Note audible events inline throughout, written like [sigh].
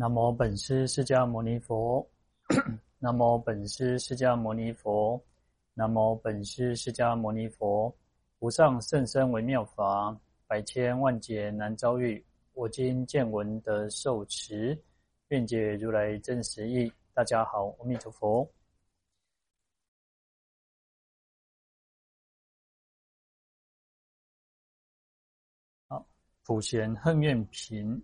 南无本师释迦牟尼佛，[clears throat] 南无本师释迦牟尼佛，南无本师释迦牟尼佛。无上甚深微妙法，百千万劫难遭遇。我今见闻得受持，愿解如来真实义。大家好，阿弥陀佛。好，普贤恨愿品。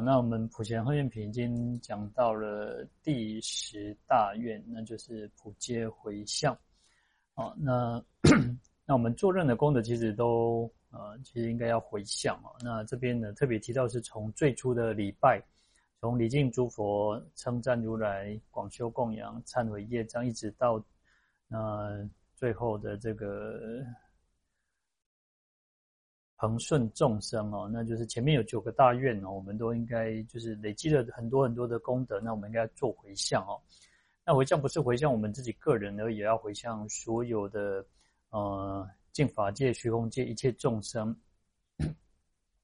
那我们普贤恨愿品已经讲到了第十大愿，那就是普皆回向。好，那 [coughs] 那我们做任何功德，其实都呃，其实应该要回向啊。那这边呢，特别提到是从最初的礼拜，从礼敬诸佛、称赞如来、广修供养、忏悔业障，一直到呃最后的这个。恒顺众生哦，那就是前面有九个大愿哦，我们都应该就是累积了很多很多的功德，那我们应该做回向哦。那回向不是回向我们自己个人，而也要回向所有的呃净法界、虚空界一切众生，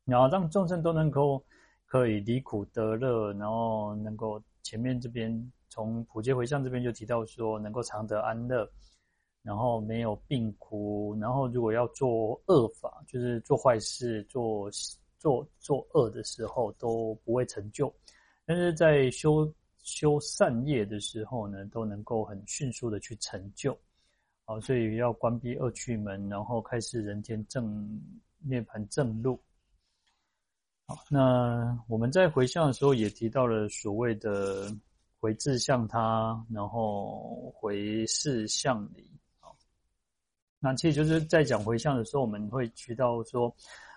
然后让众生都能够可以离苦得乐，然后能够前面这边从普皆回向这边就提到说能够常得安乐。然后没有病苦，然后如果要做恶法，就是做坏事、做做做恶的时候都不会成就，但是在修修善业的时候呢，都能够很迅速的去成就。好，所以要关闭恶趣门，然后开始人间正涅槃正路。好，那我们在回向的时候也提到了所谓的回志向他，然后回事向你。那其实就是在讲回向的时候，我们会提到说，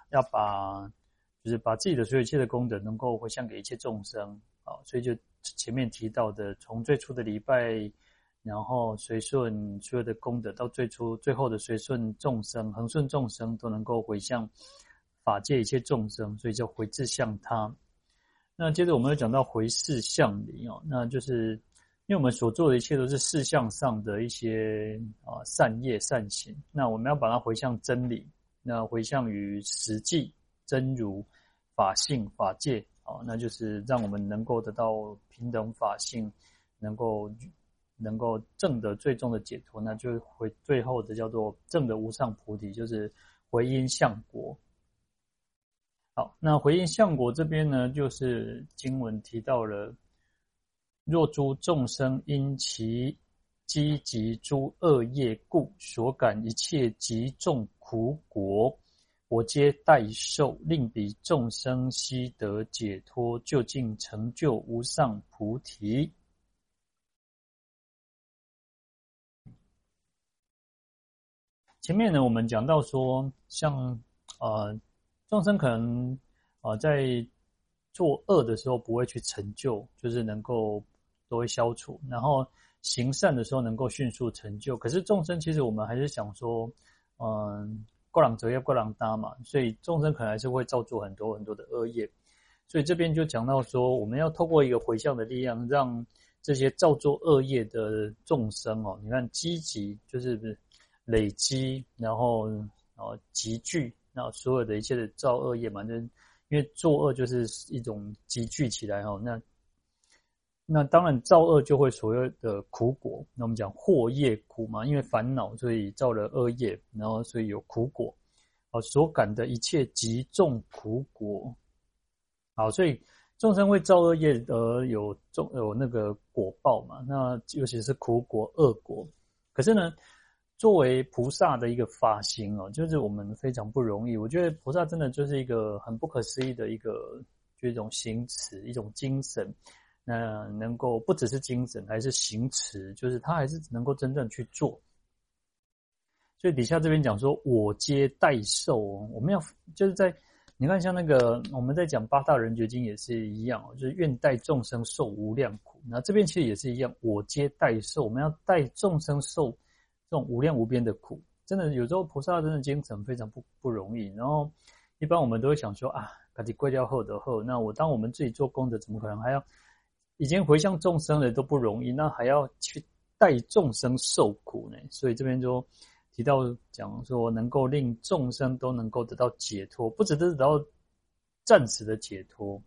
要把就是把自己的所有一切的功德能够回向给一切众生啊，所以就前面提到的，从最初的礼拜，然后随顺所有的功德，到最初最后的随顺众生，恒顺众生都能够回向法界一切众生，所以叫回志向他。那接着我们又讲到回事向礼哦，那就是。因为我们所做的一切都是事相上的一些啊善业善行，那我们要把它回向真理，那回向于实际真如法性法界啊，那就是让我们能够得到平等法性，能够能够证得最终的解脱，那就回最后的叫做证得无上菩提，就是回因相果。好，那回因相果这边呢，就是经文提到了。若诸众生因其积集诸恶业故，所感一切极重苦果，我皆代受，令彼众生悉得解脱，究竟成就无上菩提。前面呢，我们讲到说，像呃众生可能啊、在做恶的时候不会去成就，就是能够。都会消除，然后行善的时候能够迅速成就。可是众生其实我们还是想说，嗯，过两则业过两搭嘛，所以众生可能还是会造作很多很多的恶业。所以这边就讲到说，我们要透过一个回向的力量，让这些造作恶业的众生哦，你看积极就是累积，然后然后集聚，然后所有的一切的造恶业嘛，就因为作恶就是一种集聚起来哦，那。那当然，造恶就会所有的苦果。那我们讲祸业苦嘛，因为烦恼，所以造了恶业，然后所以有苦果。好，所感的一切极重苦果。好，所以众生为造恶业而有重有那个果报嘛。那尤其是苦果、恶果。可是呢，作为菩萨的一个发心哦，就是我们非常不容易。我觉得菩萨真的就是一个很不可思议的一个，就一种行持，一种精神。那能够不只是精神，还是行持，就是他还是能够真正去做。所以底下这边讲说，我皆代受。我们要就是在你看，像那个我们在讲八大人觉经也是一样，就是愿代众生受无量苦。那这边其实也是一样，我皆代受。我们要代众生受这种无量无边的苦。真的有时候菩萨真的精神非常不不容易。然后一般我们都会想说啊，赶紧归掉后的后。那我当我们自己做功德，怎么可能还要？已经回向众生了都不容易，那还要去代众生受苦呢？所以这边就提到讲说，能够令众生都能够得到解脱，不只是得到暂时的解脱，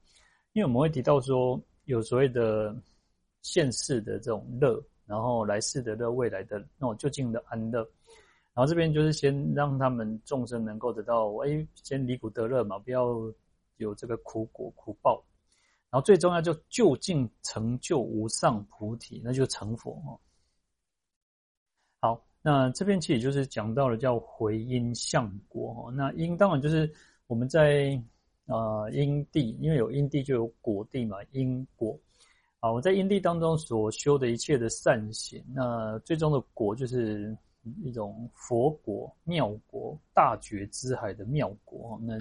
因为我们会提到说，有所谓的现世的这种乐，然后来世的乐，未来的那种究竟的安乐。然后这边就是先让他们众生能够得到，哎，先离苦得乐嘛，不要有这个苦果苦报。然后最重要就究竟成就无上菩提，那就成佛哦。好，那这边其实就是讲到了叫回因相果哈。那因当然就是我们在呃因地，因为有因地就有果地嘛，因果。啊，我在因地当中所修的一切的善行，那最终的果就是一种佛果、妙果、大觉之海的妙果。那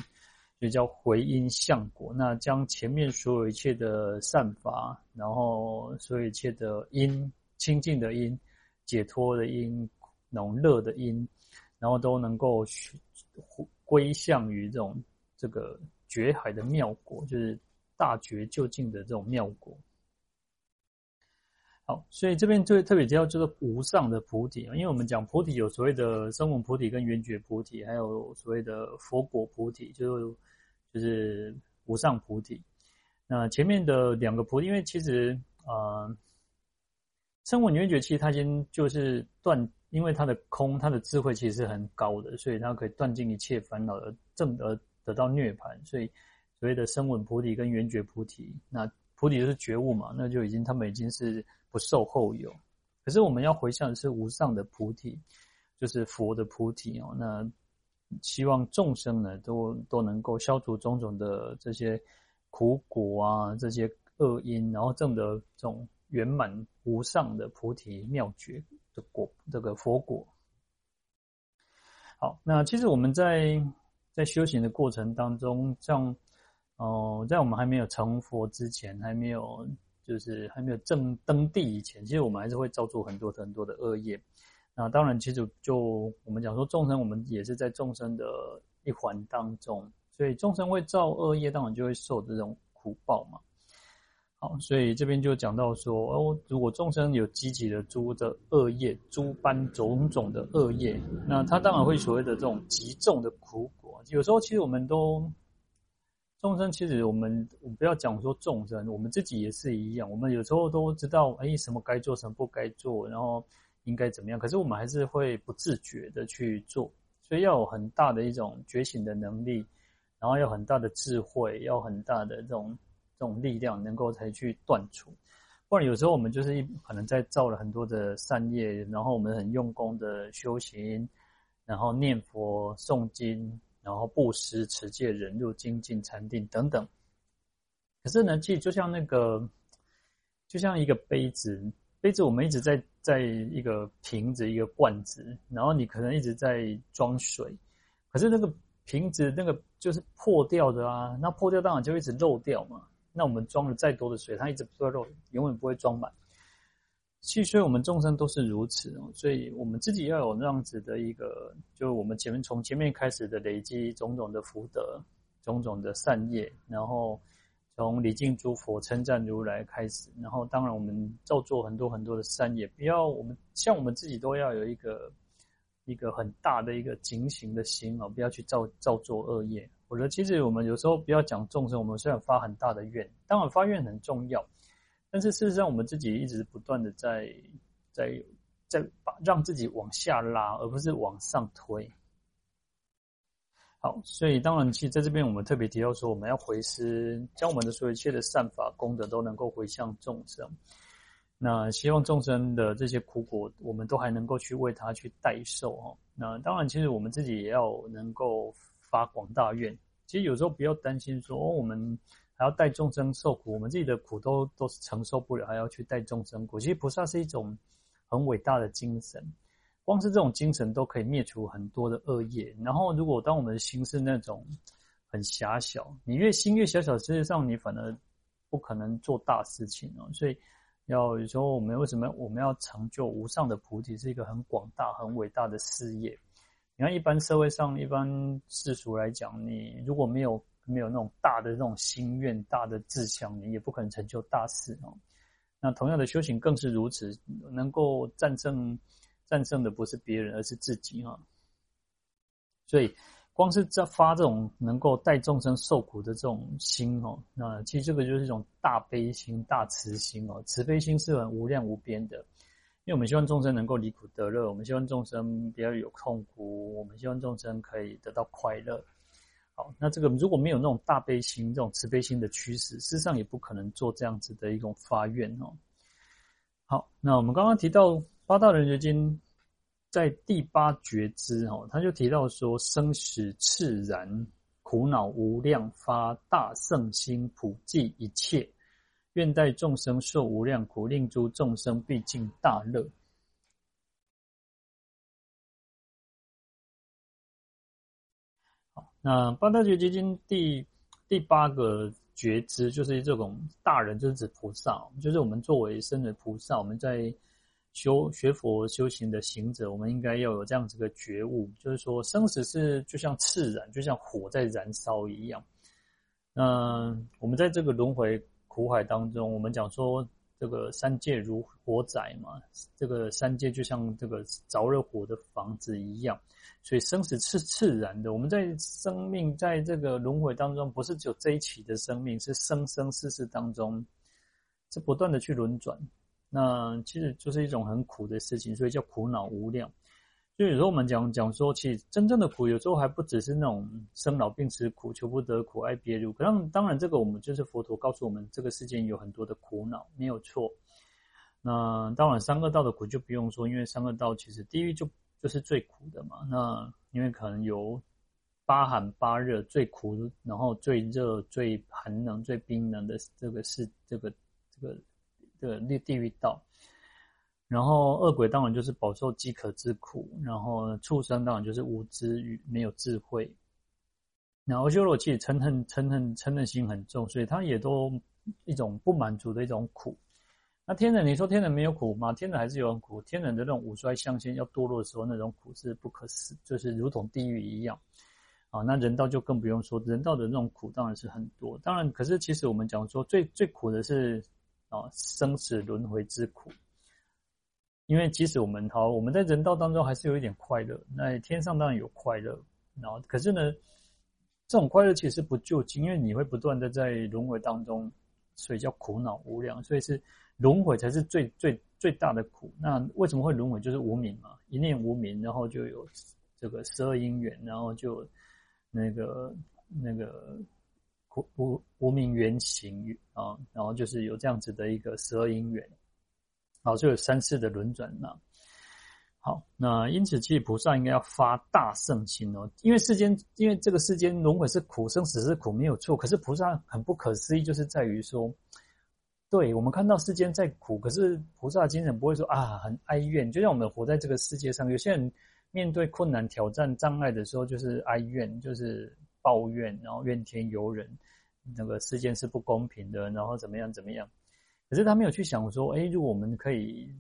就叫回音相果，那将前面所有一切的善法，然后所有一切的因，清净的因、解脱的因、那种乐的因，然后都能够归向于这种这个觉海的妙果，就是大觉究竟的这种妙果。好，所以这边就特别提到就是无上的菩提啊，因为我们讲菩提有所谓的声闻菩提跟圆觉菩提，还有所谓的佛果菩提，就是。就是无上菩提。那前面的两个菩提，因为其实啊，声闻缘觉其实他已经就是断，因为他的空，他的智慧其实是很高的，所以他可以断尽一切烦恼而证得得到涅槃。所以所谓的声闻菩提跟圆觉菩提，那菩提就是觉悟嘛，那就已经他们已经是不受后有。可是我们要回向的是无上的菩提，就是佛的菩提哦。那希望众生呢，都都能够消除种种的这些苦果啊，这些恶因，然后证得这种圆满无上的菩提妙觉的果，这个佛果。好，那其实我们在在修行的过程当中，像哦、在我们还没有成佛之前，还没有就是还没有正登地以前，其实我们还是会造作很多很多的恶业。那当然，其实就我们讲说众生，我们也是在众生的一环当中，所以众生会造恶业，当然就会受这种苦报嘛。好，所以这边就讲到说，哦，如果众生有积极的诸的恶业，诸般种种的恶业，那他当然会所谓的这种极重的苦果。有时候其实我们都众生，其实我们我们不要讲说众生，我们自己也是一样，我们有时候都知道，哎，什么该做，什么不该做，然后。应该怎么样？可是我们还是会不自觉的去做，所以要有很大的一种觉醒的能力，然后要很大的智慧，要很大的这种这种力量，能够才去断除。不然有时候我们就是一可能在造了很多的善业，然后我们很用功的修行，然后念佛、诵经，然后布施、持戒、忍辱、精进、禅定等等。可是呢，其实就像那个，就像一个杯子。杯子我们一直在在一个瓶子一个罐子，然后你可能一直在装水，可是那个瓶子那个就是破掉的啊，那破掉当然就一直漏掉嘛。那我们装了再多的水，它一直不会漏，永远不会装满。其实，我们众生都是如此哦，所以我们自己要有那样子的一个，就我们前面从前面开始的累积种种的福德，种种的善业，然后。从礼敬诸佛、称赞如来开始，然后当然我们造作很多很多的善业，不要我们像我们自己都要有一个一个很大的一个警醒的心哦，不要去造造作恶业。我觉得其实我们有时候不要讲众生，我们虽然发很大的愿，当然发愿很重要，但是事实上我们自己一直不断的在在在把让自己往下拉，而不是往上推。好，所以当然，其实在这边我们特别提到说，我们要回师，将我们的所有一切的善法功德都能够回向众生。那希望众生的这些苦果，我们都还能够去为他去代受哦。那当然，其实我们自己也要能够发广大愿。其实有时候不要担心说，哦，我们还要带众生受苦，我们自己的苦都都是承受不了，还要去带众生苦。其实菩萨是一种很伟大的精神。光是这种精神都可以灭除很多的恶业。然后，如果当我们的心是那种很狭小，你越心越狭小，实际上你反而不可能做大事情哦。所以，要有时候我们为什么我们要成就无上的菩提，是一个很广大、很伟大的事业。你看，一般社会上、一般世俗来讲，你如果没有没有那种大的那种心愿、大的志向，你也不可能成就大事哦。那同样的修行更是如此，能够战胜。战胜的不是别人，而是自己啊。所以，光是在发这种能够带众生受苦的这种心哦，那其实这个就是一种大悲心、大慈心哦。慈悲心是很无量无边的，因为我们希望众生能够离苦得乐，我们希望众生不要有痛苦，我们希望众生可以得到快乐。好，那这个如果没有那种大悲心、这种慈悲心的驱使，事实上也不可能做这样子的一种发愿哦。好，那我们刚刚提到八大人觉经。在第八觉知哦，他就提到说：生死炽然，苦恼无量，发大圣心，普济一切，愿代众生受无量苦，令诸众生毕竟大乐。那八大觉经第第八个觉知，就是这种大人，就是指菩萨，就是我们作为生的菩萨，我们在。修学佛修行的行者，我们应该要有这样子的觉悟，就是说生死是就像炽然，就像火在燃烧一样。那我们在这个轮回苦海当中，我们讲说这个三界如火宅嘛，这个三界就像这个着了火的房子一样，所以生死是自然的。我们在生命在这个轮回当中，不是只有这一期的生命，是生生世世当中是不断的去轮转。那其实就是一种很苦的事情，所以叫苦恼无量。所以有时候我们讲讲说，其实真正的苦，有时候还不只是那种生老病死苦、求不得苦、爱别离苦。当，当然这个我们就是佛陀告诉我们，这个世间有很多的苦恼，没有错。那当然，三恶道的苦就不用说，因为三恶道其实地狱就就是最苦的嘛。那因为可能有八寒八热最苦，然后最热、最寒冷、最冰冷的这个是这个这个。这个地地狱道，然后恶鬼当然就是饱受饥渴之苦，然后畜生当然就是无知与没有智慧，然后修罗其实嗔恨嗔恨嗔恨心很重，所以他也都一种不满足的一种苦。那天人，你说天人没有苦吗？天人还是有苦。天人的那种五衰相现要堕落的时候，那种苦是不可思，就是如同地狱一样啊。那人道就更不用说，人道的那种苦当然是很多。当然，可是其实我们讲说最最苦的是。啊，生死轮回之苦，因为即使我们好，我们在人道当中还是有一点快乐，那天上当然有快乐，然后可是呢，这种快乐其实不究竟，因为你会不断的在轮回当中，所以叫苦恼无量，所以是轮回才是最最最大的苦。那为什么会轮回？就是无明嘛，一念无明，然后就有这个十二因缘，然后就那个那个。无无明缘行啊，然后就是有这样子的一个十二因缘，好，就有三世的轮转了。好，那因此，其实菩萨应该要发大圣心哦，因为世间，因为这个世间轮回是苦，生死是苦，没有错。可是菩萨很不可思议，就是在于说，对我们看到世间在苦，可是菩萨精神不会说啊，很哀怨。就像我们活在这个世界上，有些人面对困难、挑战、障碍的时候，就是哀怨，就是。抱怨，然后怨天尤人，那个世间是不公平的，然后怎么样怎么样？可是他没有去想说，哎，如果我们可以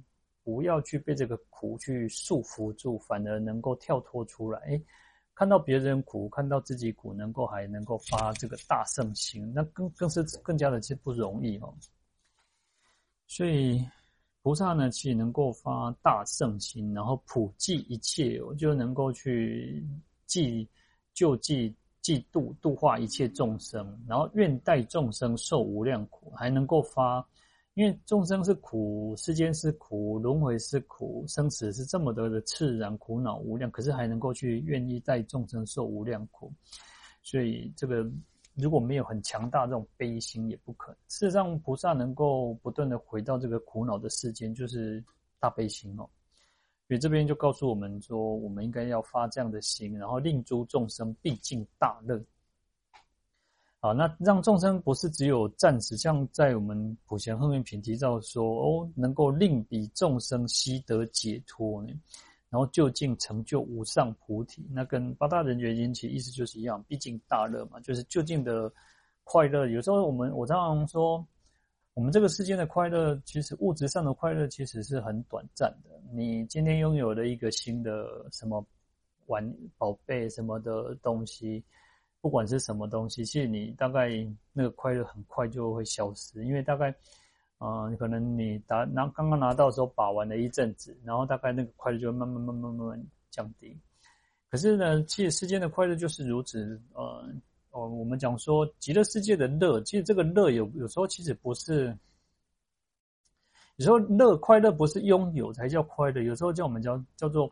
不要去被这个苦去束缚住，反而能够跳脱出来，哎，看到别人苦，看到自己苦，能够还能够发这个大圣心，那更更是更加的不容易哦。所以菩萨呢，其实能够发大圣心，然后普济一切，我就能够去济救济。济度度化一切众生，然后愿代众生受无量苦，还能够发，因为众生是苦，世间是苦，轮回是苦，生死是这么多的炽然苦恼无量，可是还能够去愿意带众生受无量苦，所以这个如果没有很强大这种悲心，也不可能。事实上，菩萨能够不断的回到这个苦恼的世间，就是大悲心哦。所以这边就告诉我们说，我们应该要发这样的心，然后令诸众生毕竟大乐。好，那让众生不是只有暂时，像在我们普贤后面品提到说，哦，能够令彼众生悉得解脱呢，然后究竟成就无上菩提。那跟八大人觉经其实意思就是一样，毕竟大乐嘛，就是究竟的快乐。有时候我们我常常说。我们这个世间的快乐，其实物质上的快乐其实是很短暂的。你今天拥有了一个新的什么玩宝贝什么的东西，不管是什么东西，其实你大概那个快乐很快就会消失，因为大概，嗯、可能你拿拿刚刚拿到的时候把玩了一阵子，然后大概那个快乐就会慢慢慢慢慢慢降低。可是呢，其实世间的快乐就是如此。呃，哦，我们讲说极乐世界的乐，其实这个乐有有时候其实不是，有时候乐快乐不是拥有才叫快乐，有时候叫我们叫叫做。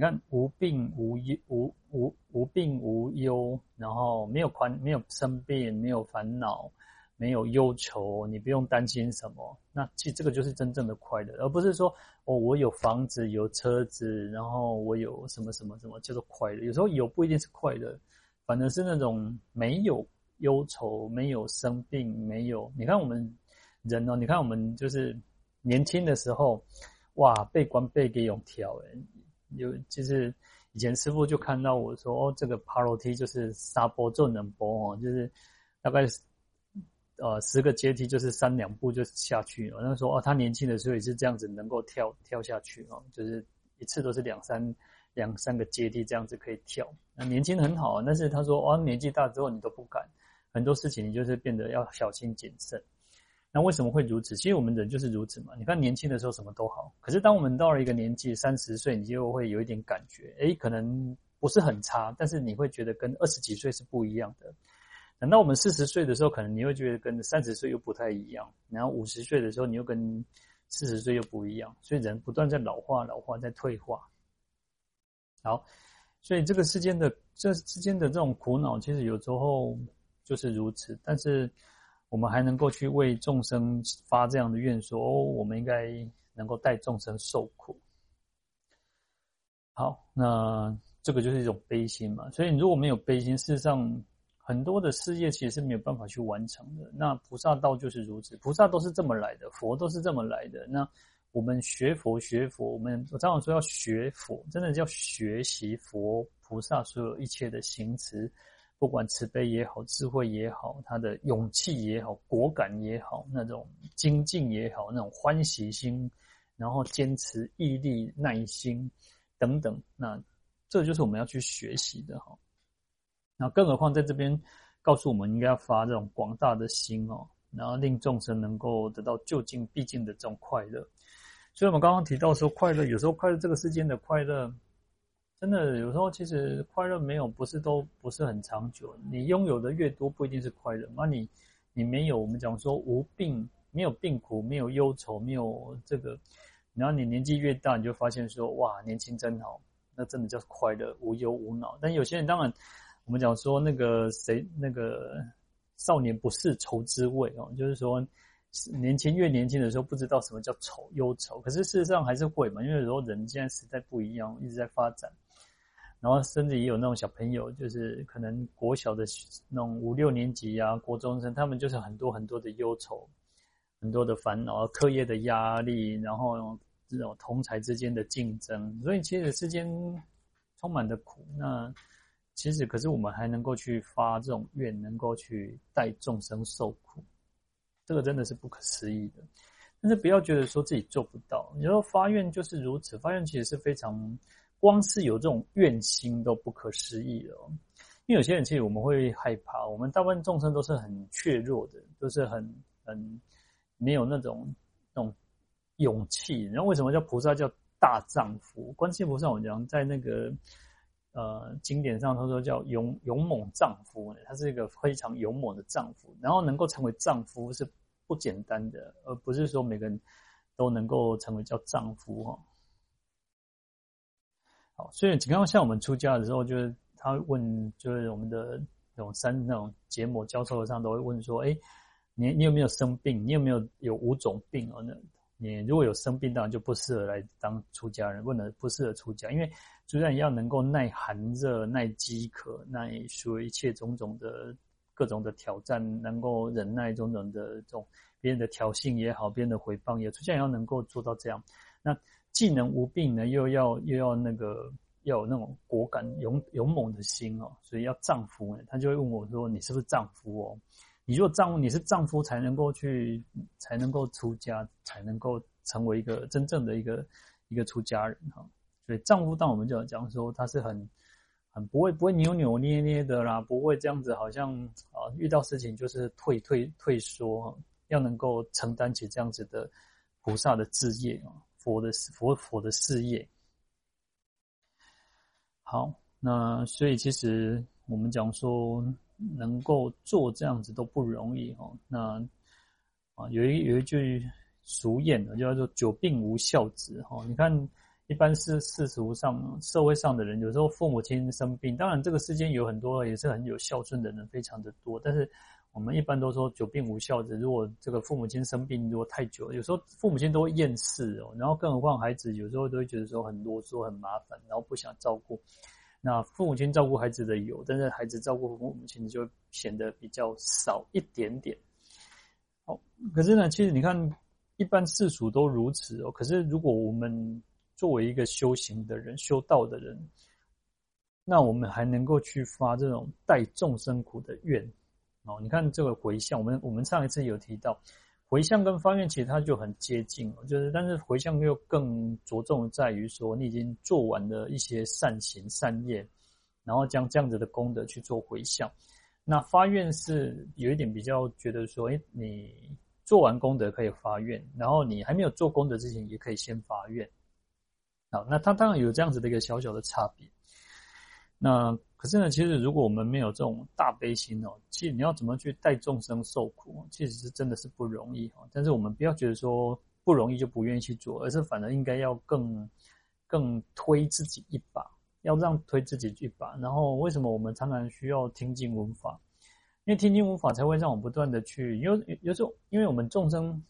你看，无病无忧，无无无病无忧，然后没有宽，没有生病，没有烦恼，没有忧愁，你不用担心什么。那其实这个就是真正的快乐，而不是说哦，我有房子，有车子，然后我有什么什么什么叫做快乐。有时候有不一定是快乐，反而是那种没有忧愁，没有生病，没有。你看我们人哦，你看我们就是年轻的时候，哇，被关被给勇跳诶有，就是以前师傅就看到我说，哦，这个爬楼梯就是沙坡就能坡哦，就是大概呃十个阶梯就是三两步就下去了。那说哦，他年轻的时候也是这样子能够跳跳下去哦，就是一次都是两三两三个阶梯这样子可以跳。那年轻很好啊，但是他说哦，年纪大之后你都不敢，很多事情你就是变得要小心谨慎。那为什么会如此？其实我们人就是如此嘛。你看年轻的时候什么都好，可是当我们到了一个年纪，三十岁，你就会有一点感觉，诶，可能不是很差，但是你会觉得跟二十几岁是不一样的。等到我们四十岁的时候，可能你会觉得跟三十岁又不太一样。然后五十岁的时候，你又跟四十岁又不一样。所以人不断在老化，老化在退化。好，所以这个世间的这之间的这种苦恼，其实有时候就是如此，但是。我们还能够去为众生发这样的愿，说哦，我们应该能够带众生受苦。好，那这个就是一种悲心嘛。所以如果没有悲心，事实上很多的事业其实是没有办法去完成的。那菩萨道就是如此，菩萨都是这么来的，佛都是这么来的。那我们学佛学佛，我们我常常说要学佛，真的叫学习佛菩萨所有一切的行持。不管慈悲也好，智慧也好，他的勇气也好，果敢也好，那种精进也好，那种欢喜心，然后坚持毅力、耐心等等，那这就是我们要去学习的哈。那更何况在这边告诉我们，应该要发这种广大的心哦，然后令众生能够得到就近必近的这种快乐。所以我们刚刚提到说，快乐有时候快乐这个世间的快乐。真的，有时候其实快乐没有，不是都不是很长久。你拥有的越多，不一定是快乐。那你你没有，我们讲说无病，没有病苦，没有忧愁，没有这个。然后你年纪越大，你就发现说，哇，年轻真好，那真的叫快乐，无忧无恼。但有些人当然，我们讲说那个谁，那个少年不识愁滋味哦，就是说年轻越年轻的时候，不知道什么叫愁忧愁。可是事实上还是会嘛，因为有时候人现在时代不一样，一直在发展。然后甚至也有那种小朋友，就是可能国小的那种五六年级啊，国中生，他们就是很多很多的忧愁，很多的烦恼，课业的压力，然后这种同才之间的竞争，所以其实世间充满的苦。那其实可是我们还能够去发这种愿，能够去带众生受苦，这个真的是不可思议的。但是不要觉得说自己做不到，你说发愿就是如此，发愿其实是非常。光是有这种愿心都不可思议了，因为有些人其实我们会害怕，我们大部分众生都是很怯弱的，都是很很没有那种那种勇气。然后为什么叫菩萨叫大丈夫？观世音菩萨我讲在那个呃经典上，他说叫勇勇猛丈夫，他是一个非常勇猛的丈夫。然后能够成为丈夫是不简单的，而不是说每个人都能够成为叫丈夫哈。所以，刚刚像我们出家的时候，就是他问，就是我们的那种三那种结膜交错上都会问说：“哎，你你有没有生病？你有没有有五种病哦？那你如果有生病，当然就不适合来当出家人。问了不适合出家，因为出家人要能够耐寒热、耐饥渴、耐所有一切种种的各种的挑战，能够忍耐种种的这种别人的挑衅也好，别人的回谤也，出家人要能够做到这样。那。既能无病呢，又要又要那个要有那种果敢勇勇猛的心哦，所以要丈夫呢，他就会问我说：“你是不是丈夫哦？你如果丈夫，你是丈夫才能够去，才能够出家，才能够成为一个真正的一个一个出家人哈。所以丈夫，当我们就要讲说他是很很不会不会扭扭捏捏的啦，不会这样子，好像啊遇到事情就是退退退缩，要能够承担起这样子的菩萨的志业啊。”佛的佛佛的事业，好，那所以其实我们讲说，能够做这样子都不容易哈。那啊，有一有一句俗谚呢，叫做“久病无孝子”哈。你看，一般是世俗上社会上的人，有时候父母亲生病，当然这个世间有很多也是很有孝顺的人，非常的多，但是。我们一般都说久病无孝子，如果这个父母亲生病如果太久，有时候父母亲都会厌世哦，然后更何况孩子有时候都会觉得说很啰嗦、很麻烦，然后不想照顾。那父母亲照顾孩子的有，但是孩子照顾父母亲就显得比较少一点点。好，可是呢，其实你看，一般世俗都如此哦。可是如果我们作为一个修行的人、修道的人，那我们还能够去发这种带众生苦的愿。哦，你看这个回向，我们我们上一次有提到，回向跟发愿其实它就很接近，就是但是回向又更着重在于说，你已经做完了一些善行善业，然后将这样子的功德去做回向。那发愿是有一点比较觉得说，诶，你做完功德可以发愿，然后你还没有做功德之前也可以先发愿。好，那它当然有这样子的一个小小的差别。那可是呢，其实如果我们没有这种大悲心哦，其实你要怎么去带众生受苦，其实是真的是不容易哈。但是我们不要觉得说不容易就不愿意去做，而是反而应该要更更推自己一把，要让推自己一把。然后为什么我们常常需要听经闻法？因为听经闻法才会让我们不断的去，有有时候因为我们众生，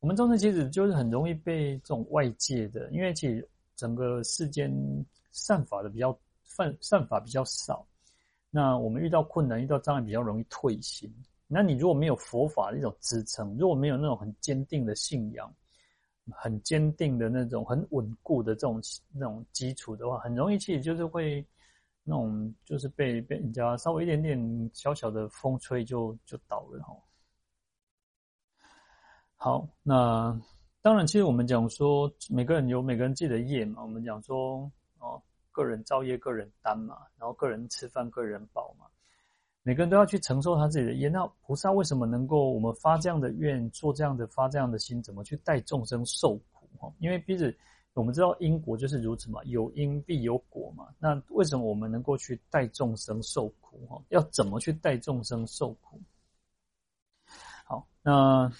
我们众生其实就是很容易被这种外界的，因为其实整个世间善法的比较。善善法比较少，那我们遇到困难、遇到障碍比较容易退心。那你如果没有佛法的一种支撑，如果没有那种很坚定的信仰、很坚定的那种很稳固的这种那种基础的话，很容易其实就是会那种就是被被人家稍微一点点小小的风吹就就倒了哈。好，那当然，其实我们讲说每个人有每个人自己的业嘛，我们讲说哦。个人造业，个人担嘛，然后个人吃饭，个人饱嘛。每个人都要去承受他自己的业。那菩萨为什么能够我们发这样的愿，做这样的发这样的心，怎么去带众生受苦？哈，因为毕竟我们知道因果就是如此嘛，有因必有果嘛。那为什么我们能够去带众生受苦？哈，要怎么去带众生受苦？好，那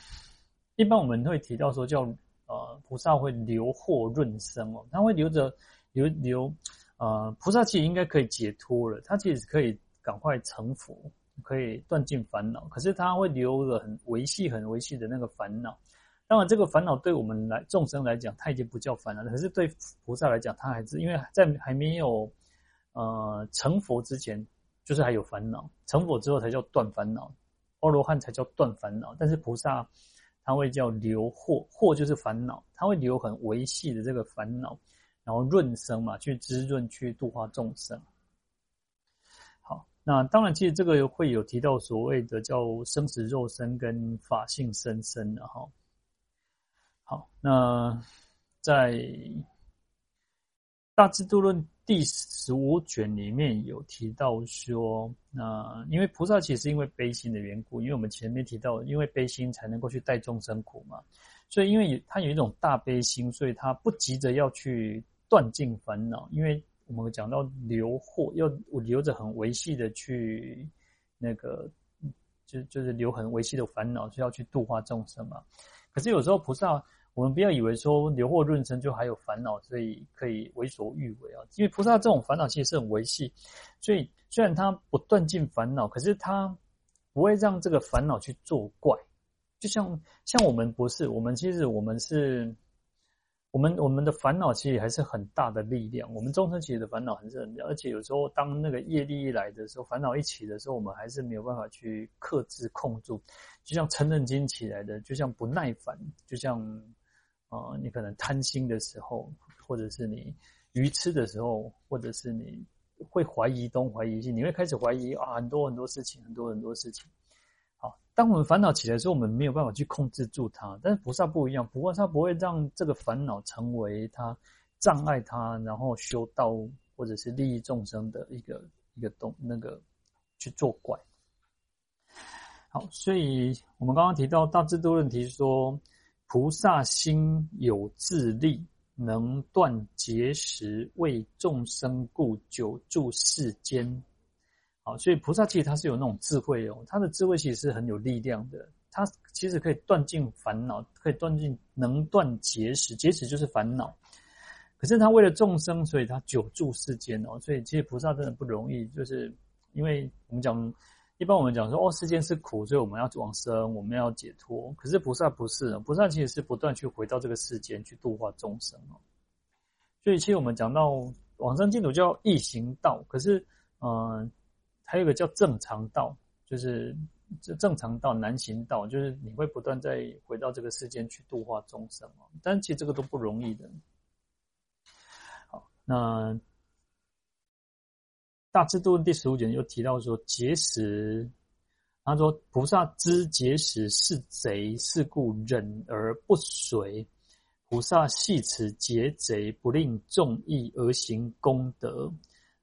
一般我们会提到说叫呃，菩萨会留祸润生哦，他会留着留留。呃，菩萨其实应该可以解脱了，他其实可以赶快成佛，可以断尽烦恼。可是他会留了很维系、很维系的那个烦恼。当然，这个烦恼对我们来众生来讲，他已经不叫烦恼了。可是对菩萨来讲，他还是因为在还没有呃成佛之前，就是还有烦恼；成佛之后才叫断烦恼，阿罗汉才叫断烦恼。但是菩萨他会叫留惑，惑就是烦恼，他会留很维系的这个烦恼。然后润生嘛，去滋润，去度化众生。好，那当然，其实这个会有提到所谓的叫生死肉身跟法性生身的哈。好，那在《大智度论》第十五卷里面有提到说，那因为菩萨其实因为悲心的缘故，因为我们前面提到，因为悲心才能够去带众生苦嘛。所以，因为他有一种大悲心，所以他不急着要去断尽烦恼。因为我们讲到留祸，要留着很维系的去那个，就就是留很维系的烦恼，就要去度化众生嘛。可是有时候菩萨，我们不要以为说留祸润生就还有烦恼，所以可以为所欲为啊。因为菩萨这种烦恼其实是很维系，所以虽然他不断尽烦恼，可是他不会让这个烦恼去作怪。就像像我们不是，我们其实我们是，我们我们的烦恼其实还是很大的力量。我们众生其实的烦恼还是很大，而且有时候当那个业力一来的时候，烦恼一起的时候，我们还是没有办法去克制控住。就像嗔恨心起来的，就像不耐烦，就像啊、你可能贪心的时候，或者是你愚痴的时候，或者是你会怀疑东怀疑西，你会开始怀疑啊，很多很多事情，很多很多事情。好，当我们烦恼起来的时候，我们没有办法去控制住它。但是菩萨不一样，不过他不会让这个烦恼成为他障碍他，然后修道或者是利益众生的一个一个动那个去作怪。好，所以我们刚刚提到《大智度论》题说，菩萨心有自利，能断结识，为众生故，久住世间。所以菩萨其实他是有那种智慧哦，他的智慧其实是很有力量的。他其实可以断尽烦恼，可以断尽，能断结识，结识就是烦恼。可是他为了众生，所以他久住世间哦。所以其实菩萨真的不容易，就是因为我们讲，一般我们讲说哦，世间是苦，所以我们要往生，我们要解脱。可是菩萨不是，菩萨其实是不断去回到这个世间去度化众生哦。所以其实我们讲到往生净土叫易行道，可是嗯、还有一个叫正常道，就是。这正常道难行道，就是你会不断再回到这个世间去度化众生哦。但其实这个都不容易的。好，那大智度论第十五卷又提到说，结识，他说菩萨知结识是贼，是故忍而不随。菩萨系持劫贼，不令众意而行功德。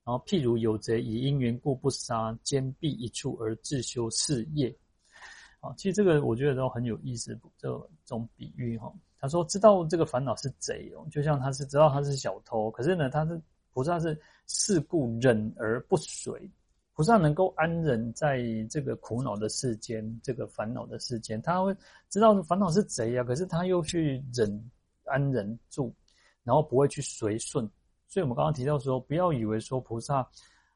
然后，譬如有贼以因缘故不杀，坚壁一处而自修事业。啊，其实这个我觉得都很有意思，这种比喻哈。他说知道这个烦恼是贼哦，就像他是知道他是小偷，可是呢，他是菩萨是是故忍而不随。菩萨能够安忍在这个苦恼的世间，这个烦恼的世间，他会知道烦恼是贼啊，可是他又去忍安忍住，然后不会去随顺。所以我们刚刚提到说，不要以为说菩萨，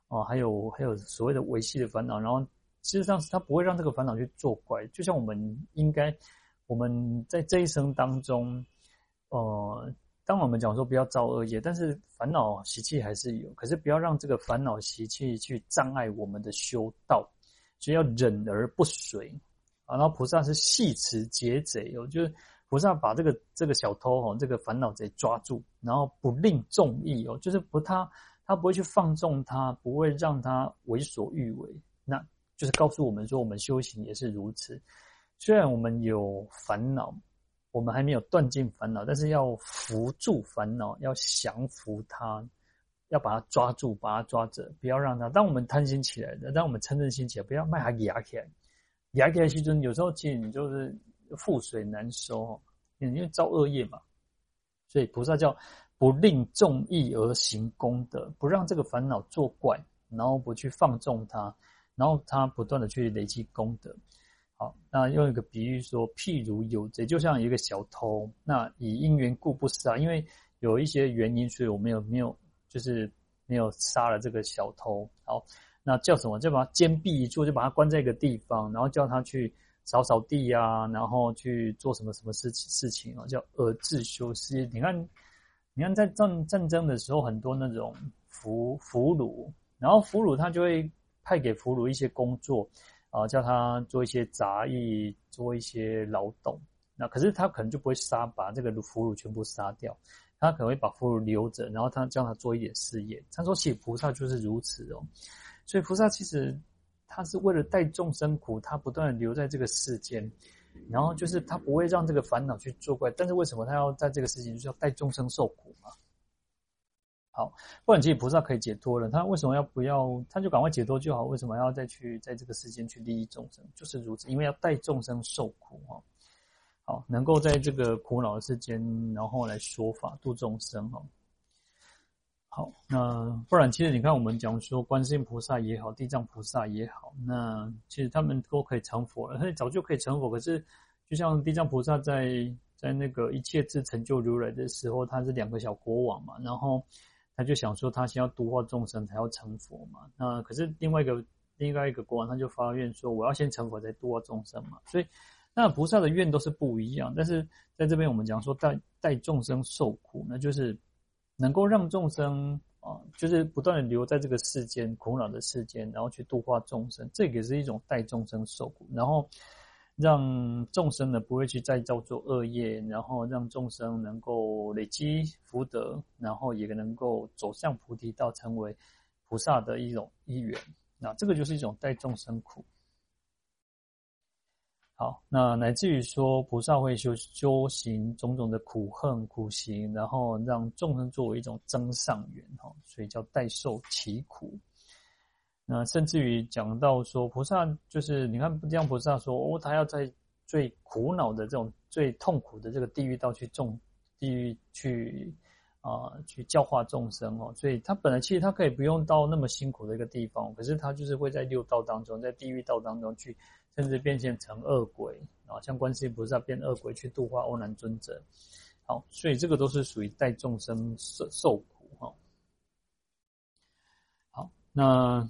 哦，还有还有所谓的维系的烦恼，然后事实上是他不会让这个烦恼去作怪。就像我们应该，我们在这一生当中，呃，当我们讲说不要造恶业，但是烦恼习气还是有，可是不要让这个烦恼习气去障碍我们的修道，所以要忍而不随啊。然后菩萨是细持劫贼，哦，就是。菩萨把这个这个小偷哦，这个烦恼贼抓住，然后不令众意哦，就是不他他不会去放纵他，不会让他为所欲为，那就是告诉我们说，我们修行也是如此。虽然我们有烦恼，我们还没有断尽烦恼，但是要扶住烦恼，要降服他，要把它抓住，把它抓着，不要让他。当我们贪心起来的，当我们嗔恨心起来，不要卖它压起来，压起来其实有时候其实你就是。覆水难收，因为造恶业嘛，所以菩萨叫不令众意而行功德，不让这个烦恼作怪，然后不去放纵它，然后他不断的去累积功德。好，那用一个比喻说，譬如有贼，就像一个小偷，那以因缘故不杀，因为有一些原因，所以我没有没有就是没有杀了这个小偷。好，那叫什么？就把他坚壁一处，就把他关在一个地方，然后叫他去。扫扫地呀、然后去做什么什么事情事情啊？叫而自修事业。你看，你看在战战争的时候，很多那种俘俘虏，然后俘虏他就会派给俘虏一些工作啊，叫他做一些杂役，做一些劳动。那可是他可能就不会杀，把这个俘虏全部杀掉，他可能会把俘虏留着，然后他叫他做一点事业。他说起菩萨就是如此哦，所以菩萨其实。他是为了带众生苦，他不断的留在这个世间，然后就是他不会让这个烦恼去作怪。但是为什么他要在这个世间，就是要带众生受苦嘛？好，不然其实菩萨可以解脱了，他为什么要不要？他就赶快解脱就好，为什么要再去在这个世间去利益众生？就是如此，因为要带众生受苦哈。好，能够在这个苦恼的世间，然后来说法度众生哈。好，那不然其实你看，我们讲说观世音菩萨也好，地藏菩萨也好，那其实他们都可以成佛了，他早就可以成佛。可是，就像地藏菩萨在在那个一切智成就如来的时候，他是两个小国王嘛，然后他就想说，他先要度化众生才要成佛嘛。那可是另外一个另外一个国王，他就发愿说，我要先成佛再度化众生嘛。所以，那菩萨的愿都是不一样。但是在这边我们讲说带带众生受苦，那就是。能够让众生啊，就是不断的留在这个世间苦恼的世间，然后去度化众生，这也是一种带众生受苦，然后让众生呢不会去再造作恶业，然后让众生能够累积福德，然后也能够走向菩提道，成为菩萨的一种一缘。那这个就是一种带众生苦。好，那乃至于说菩萨会修修行种种的苦恨苦行，然后让众生作为一种增上缘哈，所以叫代受其苦。那甚至于讲到说菩萨就是你看，这样菩萨说哦，他要在最苦恼的这种最痛苦的这个地狱道去种地狱去啊、去教化众生哦。所以他本来其实他可以不用到那么辛苦的一个地方，可是他就是会在六道当中，在地狱道当中去，甚至变现成恶鬼啊，像观世音菩萨变恶鬼去度化欧难尊者。好，所以这个都是属于带众生受受苦哈。好，那。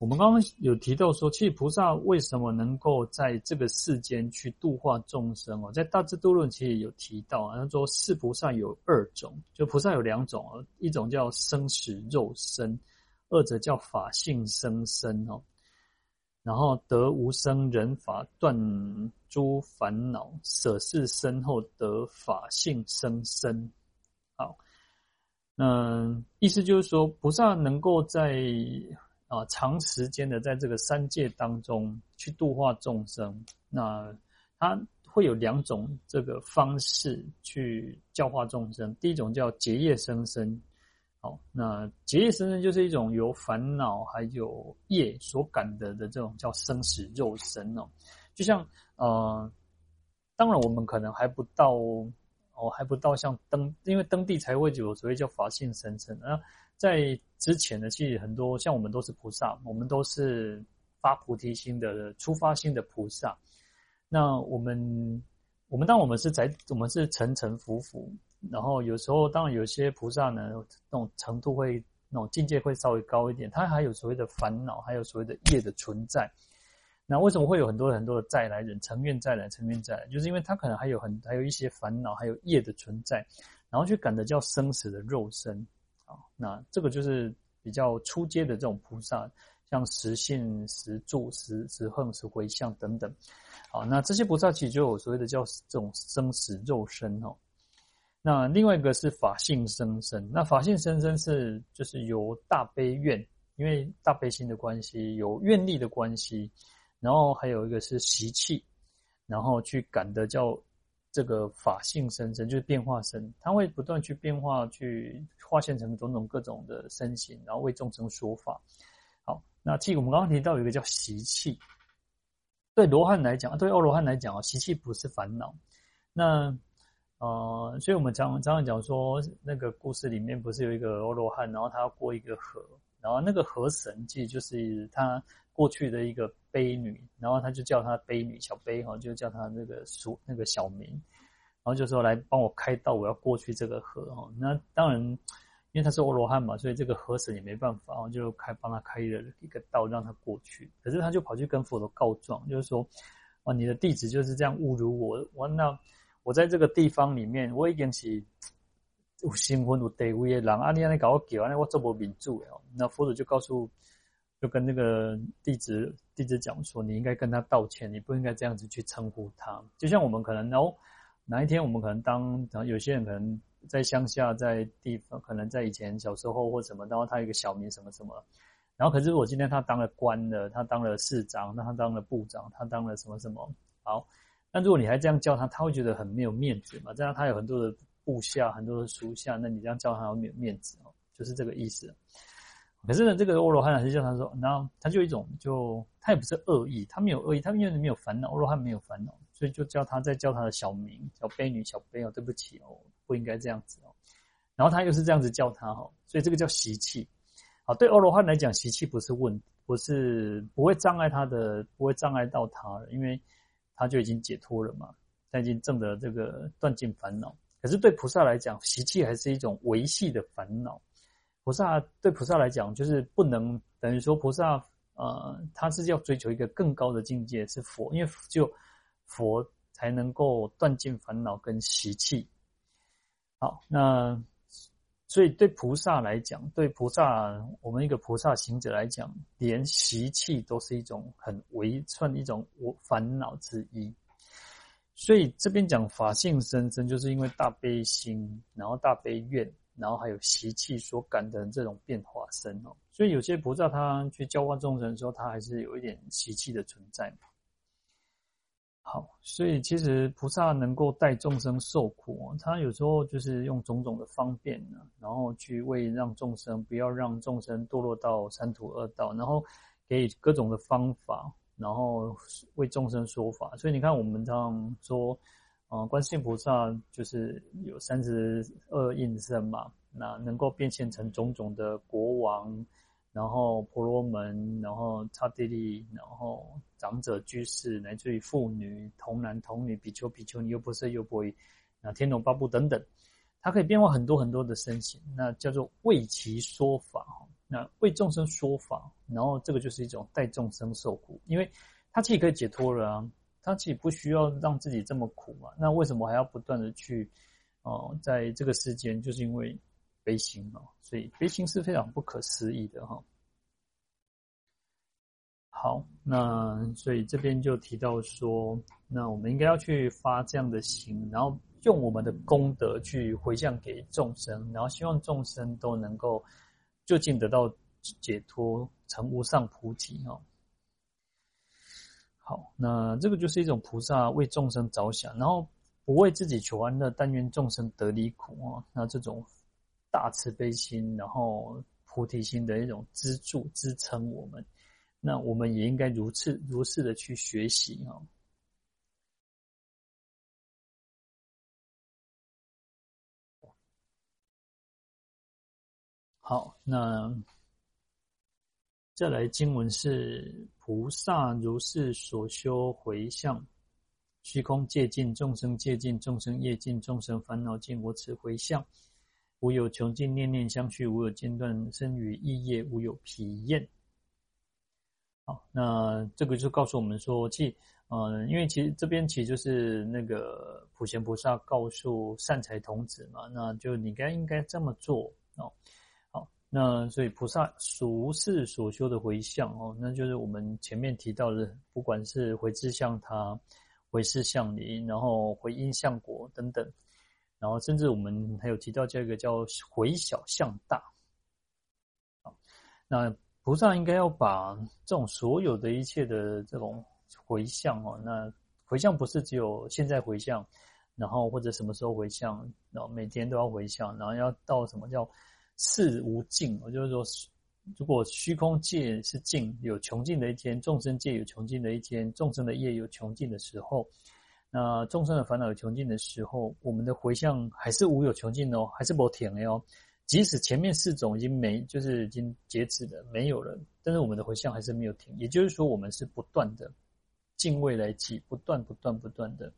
我们刚刚有提到说，其实菩萨为什么能够在这个世间去度化众生哦？在《大智度论》其实有提到啊，他说是菩萨有二种，就菩萨有两种哦，一种叫生死肉身，二者叫法性生身哦。然后得无生忍法，断诸烦恼，舍世身后得法性生身。好，那意思就是说，菩萨能够在啊，长时间的在这个三界当中去度化众生，那他会有两种这个方式去教化众生。第一种叫结业生身，好，那结业生身就是一种由烦恼还有业所感得的这种叫生死肉身哦。就像呃，当然我们可能还不到哦，还不到像登，因为登地才会有所谓叫法性生身啊。在之前呢，其实很多像我们都是菩萨，我们都是发菩提心的、出发心的菩萨。那我们，我们当我们是在我们是沉沉浮浮，然后有时候当然有些菩萨呢，那种程度会那种境界会稍微高一点，他还有所谓的烦恼，还有所谓的业的存在。那为什么会有很多很多的再来人，成愿再来，成愿再来，就是因为他可能还有很还有一些烦恼，还有业的存在，然后去赶的叫生死的肉身。啊，那这个就是比较初阶的这种菩萨，像实信、实住、实实行、实回向等等。好，那这些菩萨其实就有所谓的叫这种生死肉身哦。那另外一个是法性生身，那法性生身是就是由大悲愿，因为大悲心的关系，有愿力的关系，然后还有一个是习气，然后去感得叫。这个法性生身就是变化身，它会不断去变化，去化现成种种各种的身形，然后为众生说法。好，那其实我们刚刚提到有一个叫习气，对罗汉来讲，对欧罗汉来讲啊，习气不是烦恼。那呃，所以我们常常常讲说，那个故事里面不是有一个欧罗汉，然后他要过一个河，然后那个河神其实就是他。过去的一个悲女，然后他就叫他悲女小悲哈，就叫他那个俗那个小名，然后就说来帮我开道，我要过去这个河哈。那当然，因为他是欧罗汉嘛，所以这个河神也没办法，然后就开帮他开了一个道让他过去。可是他就跑去跟佛陀告状，就是说，哦，你的弟子就是这样侮辱我，我那我在这个地方里面，我已经是有身份有地位的人，啊，你安尼搞我叫，安尼我做不民主哦。那佛祖就告诉。就跟那个弟子弟子讲说，你应该跟他道歉，你不应该这样子去称呼他。就像我们可能哦，哪一天我们可能当，有些人可能在乡下，在地方，可能在以前小时候或什么，然后他有一个小名什么什么，然后可是我今天他当了官了，他当了市长，那他当了部长，他当了什么什么，好，那如果你还这样叫他，他会觉得很没有面子嘛。这样他有很多的部下，很多的属下，那你这样叫他有没有面子哦？就是这个意思。可是呢，这个欧罗汉还是叫他说，然后他就一种就他也不是恶意，他没有恶意，他因为没有烦恼，欧罗汉没有烦恼，所以就叫他再叫他的小名叫婢女小婢哦，对不起哦，不应该这样子哦。然后他又是这样子叫他哈，所以这个叫习气。好，对欧罗汉来讲，习气不是问，不是不会障碍他的，不会障碍到他，因为他就已经解脱了嘛，他已经证得这个断尽烦恼。可是对菩萨来讲，习气还是一种维系的烦恼。菩萨对菩萨来讲，就是不能等于说菩萨，呃，他是要追求一个更高的境界，是佛，因为就佛才能够断尽烦恼跟习气。好，那所以对菩萨来讲，对菩萨，我们一个菩萨行者来讲，连习气都是一种很微算一种烦恼之一。所以这边讲法性生身，就是因为大悲心，然后大悲愿。然后还有习气所感的这种变化身哦，所以有些菩萨他去教化众生的时候，他还是有一点习气的存在嘛。好，所以其实菩萨能够带众生受苦，他有时候就是用种种的方便呢，然后去为让众生不要让众生堕落到三途恶道，然后给各种的方法，然后为众生说法。所以你看，我们这样说。啊，观世音菩萨就是有三十二应身嘛，那能够变现成种种的国王，然后婆罗门，然后刹帝利，然后长者居士，乃至于妇女、童男童女、比丘比丘尼、优婆塞优婆夷，那天龙八部等等，它可以变化很多很多的身形，那叫做为其说法，那为众生说法，然后这个就是一种代众生受苦，因为他自己可以解脱了啊。他自己不需要让自己这么苦嘛？那为什么还要不断的去哦，在这个世间，就是因为悲心哦，所以悲心是非常不可思议的哈。好，那所以这边就提到说，那我们应该要去发这样的心，然后用我们的功德去回向给众生，然后希望众生都能够就近得到解脱，成无上菩提哈。好，那这个就是一种菩萨为众生着想，然后不为自己求安乐，但愿众生得离苦啊。那这种大慈悲心，然后菩提心的一种支柱支撑我们，那我们也应该如此如是的去学习啊。好，那。再来经文是菩萨如是所修回向，虚空界尽，众生界尽，众生业尽，众生烦恼尽。我此回向，无有穷尽，念念相续，无有间断，生于意业无有疲厌。好，那这个就告诉我们说，即嗯，因为其实这边其实就是那个普贤菩萨告诉善财童子嘛，那就你该应该这么做哦。好那所以菩萨俗世所修的回向哦，那就是我们前面提到的，不管是回志向他、回事向你，然后回因向果等等，然后甚至我们还有提到这个叫回小向大。那菩萨应该要把这种所有的一切的这种回向哦，那回向不是只有现在回向，然后或者什么时候回向，然后每天都要回向，然后要到什么叫？事无尽，我就是说，如果虚空界是尽，有穷尽的一天；众生界有穷尽的一天；众生的业有穷尽的时候，那众生的烦恼有穷尽的时候，我们的回向还是无有穷尽哦，还是没停的哦。即使前面四种已经没，就是已经截止了，没有了，但是我们的回向还是没有停。也就是说，我们是不断的尽未来际，不断、不断、不断的。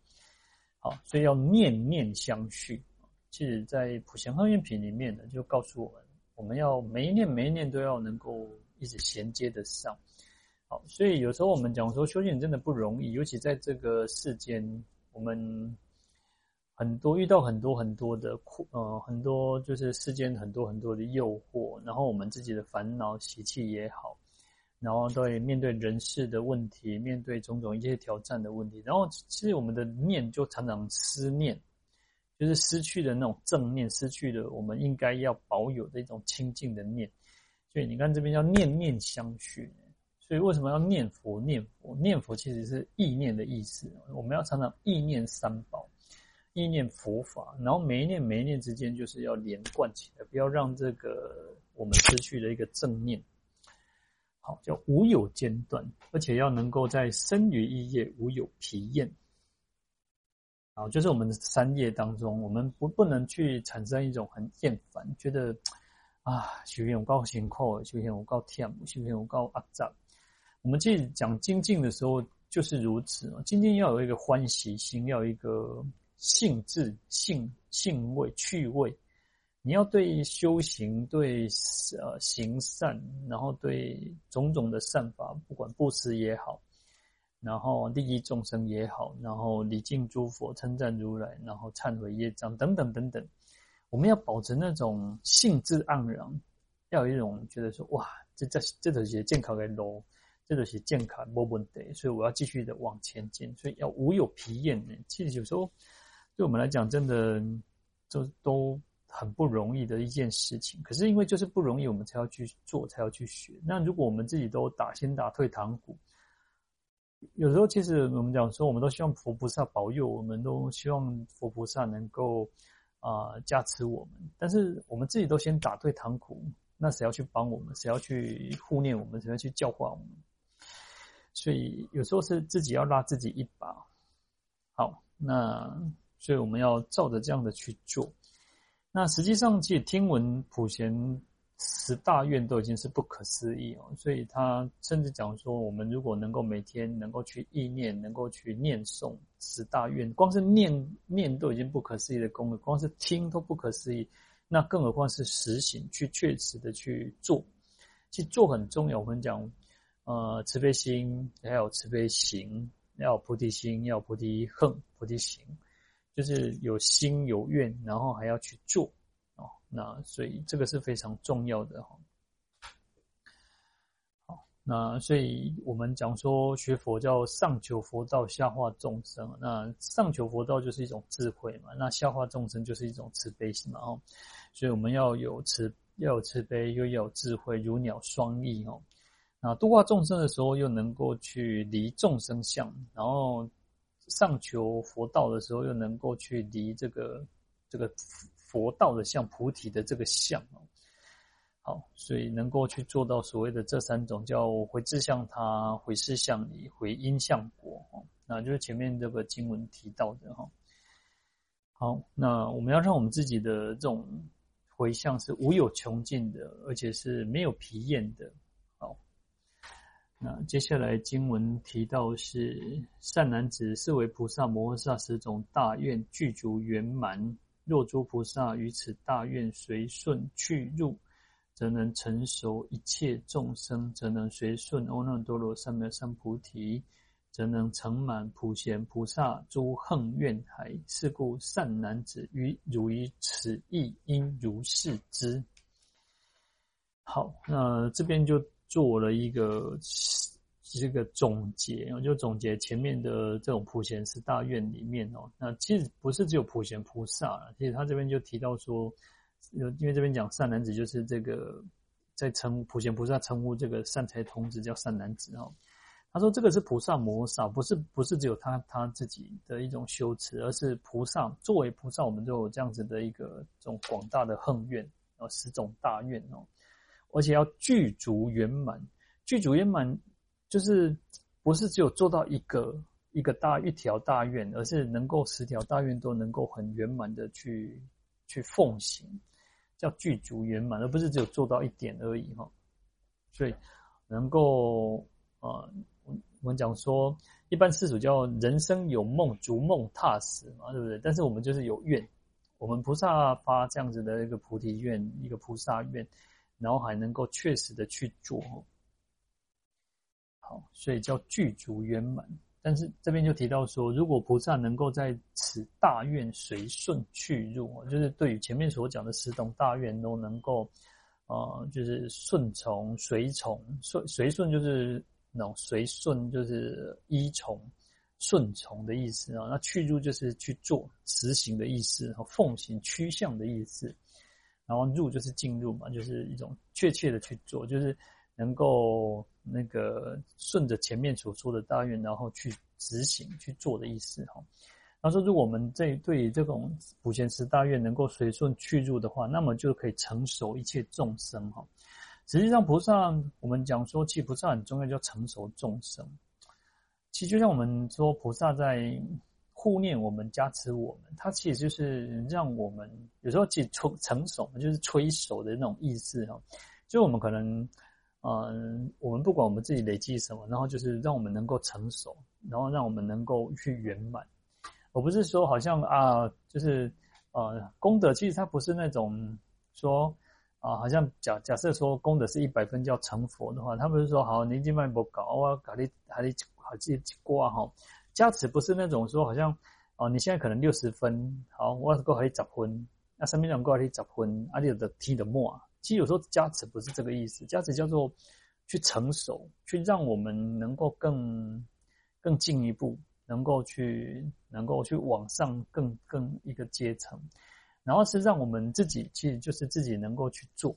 好，所以要念念相续。其实，在普贤行愿品里面呢，就告诉我们，我们要每一念每一念都要能够一直衔接得上。好，所以有时候我们讲说修行真的不容易，尤其在这个世间，我们很多遇到很多很多的苦，呃，很多就是世间很多很多的诱惑，然后我们自己的烦恼习气也好，然后对面对人事的问题，面对种种一些挑战的问题，然后其实我们的念就常常思念。就是失去的那种正念，失去的我们应该要保有的一种清净的念，所以你看这边叫念念相续。所以为什么要念佛？念佛，念佛其实是意念的意思。我们要常常意念三宝，意念佛法，然后每一念每一念之间就是要连贯起来，不要让这个我们失去了一个正念。好，叫无有间断，而且要能够在身语意业无有疲厌。啊，就是我们的三业当中，我们不不能去产生一种很厌烦，觉得啊，修行有够辛苦，修行有够忝，修行有够阿杂。我们其实讲精进的时候就是如此，精进要有一个欢喜心，要有一个兴致、兴兴味、趣味。你要对修行、对呃行善，然后对种种的善法，不管布施也好。然后利益众生也好，然后礼敬诸佛、称赞如来，然后忏悔业障等等等等，我们要保持那种兴致盎然，要有一种觉得说哇，这这这都是健康的路，这都是健康没问题，所以我要继续的往前进，所以要无有疲厌呢。其实有时候对我们来讲，真的就都很不容易的一件事情。可是因为就是不容易，我们才要去做，才要去学。那如果我们自己都打先打退堂鼓。有时候，其实我们讲说，我们都希望佛菩萨保佑，我们都希望佛菩萨能够啊、加持我们。但是我们自己都先打退堂鼓，那谁要去帮我们？谁要去护念我们？谁要去教化我们？所以有时候是自己要拉自己一把。好，那所以我们要照着这样的去做。那实际上，其实听闻普贤十大愿都已经是不可思议哦。所以他甚至讲说，我们如果能够每天能够去意念，能够去念诵十大愿，光是念念都已经不可思议的功了，光是听都不可思议，那更何况是实行去确实的去做。其实做很重要。我们讲，呃，慈悲心还有慈悲行，要有菩提心，要有菩提恨，菩提行。就是有心有愿，然后还要去做哦，那所以这个是非常重要的哈。好，那所以我们讲说学佛叫上求佛道，下化众生。那上求佛道就是一种智慧嘛，那下化众生就是一种慈悲心嘛哦。所以我们要有慈，要有慈悲，又要有智慧，如鸟双翼哦。啊度化众生的时候，又能够去离众生相，然后。上求佛道的时候，又能够去离这个这个佛道的相、菩提的这个相。好，所以能够去做到所谓的这三种，叫回志向他、回事向你、回因向果哦。那就是前面这个经文提到的哈。好，那我们要让我们自己的这种回向是无有穷尽的，而且是没有疲厌的。那接下来经文提到是善男子，是为菩萨摩诃萨十种大愿具足圆满。若诸菩萨于此大愿随顺去入，则能成熟一切众生，则能随顺阿耨多罗三藐三菩提，则能成满普贤菩萨诸横愿海。是故善男子于汝于此意应如是知。好，那这边就。做了一个这个总结，我就总结前面的这种普贤十大愿里面哦，那其实不是只有普贤菩萨，其实他这边就提到说，因为这边讲善男子就是这个在称普贤菩萨称呼这个善财童子叫善男子哦，他说这个是菩萨摩萨，不是不是只有他他自己的一种修持，而是菩萨作为菩萨，我们都有这样子的一个这种广大的横愿哦，十种大愿哦。而且要具足圆满，具足圆满就是不是只有做到一个一个大一条大愿，而是能够十条大愿都能够很圆满的去去奉行，叫具足圆满，而不是只有做到一点而已哈。所以能够啊，我们讲说，一般世俗叫人生有梦，逐梦踏实嘛，对不对？但是我们就是有愿，我们菩萨发这样子的一个菩提愿，一个菩萨愿。然后还能够确实的去做，好，所以叫具足圆满。但是这边就提到说，如果菩萨能够在此大愿随顺去入，就是对于前面所讲的十种大愿都能够，呃，就是顺从、随从、随随顺就是那种随顺就是依从、顺从的意思啊。那去入就是去做、实行的意思，和奉行、趋向的意思。然后入就是进入嘛，就是一种确切的去做，就是能够那个顺着前面所说的大愿，然后去执行去做的意思哈。他说，如果我们这对于这种普贤十大愿能够随顺去入的话，那么就可以成熟一切众生哈。实际上，菩萨我们讲说，其实菩萨很重要，叫成熟众生。其实就像我们说，菩萨在。护念我们，加持我们，它其实就是让我们有时候其实成熟，就是催熟的那种意思哈。就我们可能，嗯，我们不管我们自己累积什么，然后就是让我们能够成熟，然后让我们能够去圆满。我不是说好像啊，就是呃功德，其实它不是那种说啊，好像假假设说功德是一百分叫成佛的话，他不是说好，你今晚不搞，我搞你还得好记挂哈。加持不是那种说好像哦，你现在可能六十分，好，我过可以十分，那身边人够可以十分，啊，你有的踢的末啊。其实有时候加持不是这个意思，加持叫做去成熟，去让我们能够更更进一步，能够去能够去往上更更一个阶层，然后是让我们自己其实就是自己能够去做，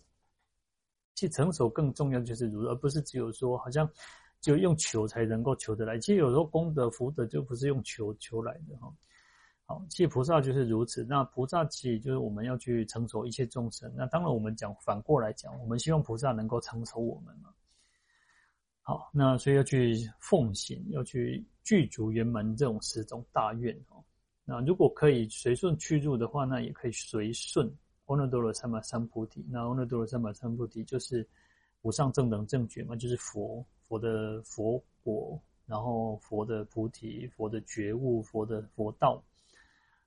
去成熟更重要就是如，而不是只有说好像。就用求才能够求得来，其实有时候功德福德就不是用求求来的哈。好，其实菩萨就是如此。那菩萨其实就是我们要去成熟一切众生。那当然我们讲反过来讲，我们希望菩萨能够成熟我们嘛。好，那所以要去奉行，要去具足圆满这种十种大愿哦。那如果可以随顺去入的话，那也可以随顺阿耨多罗三藐三菩提。那阿耨多罗三藐三菩提就是无上正等正觉嘛，就是佛佛的佛果，然后佛的菩提，佛的觉悟，佛的佛道，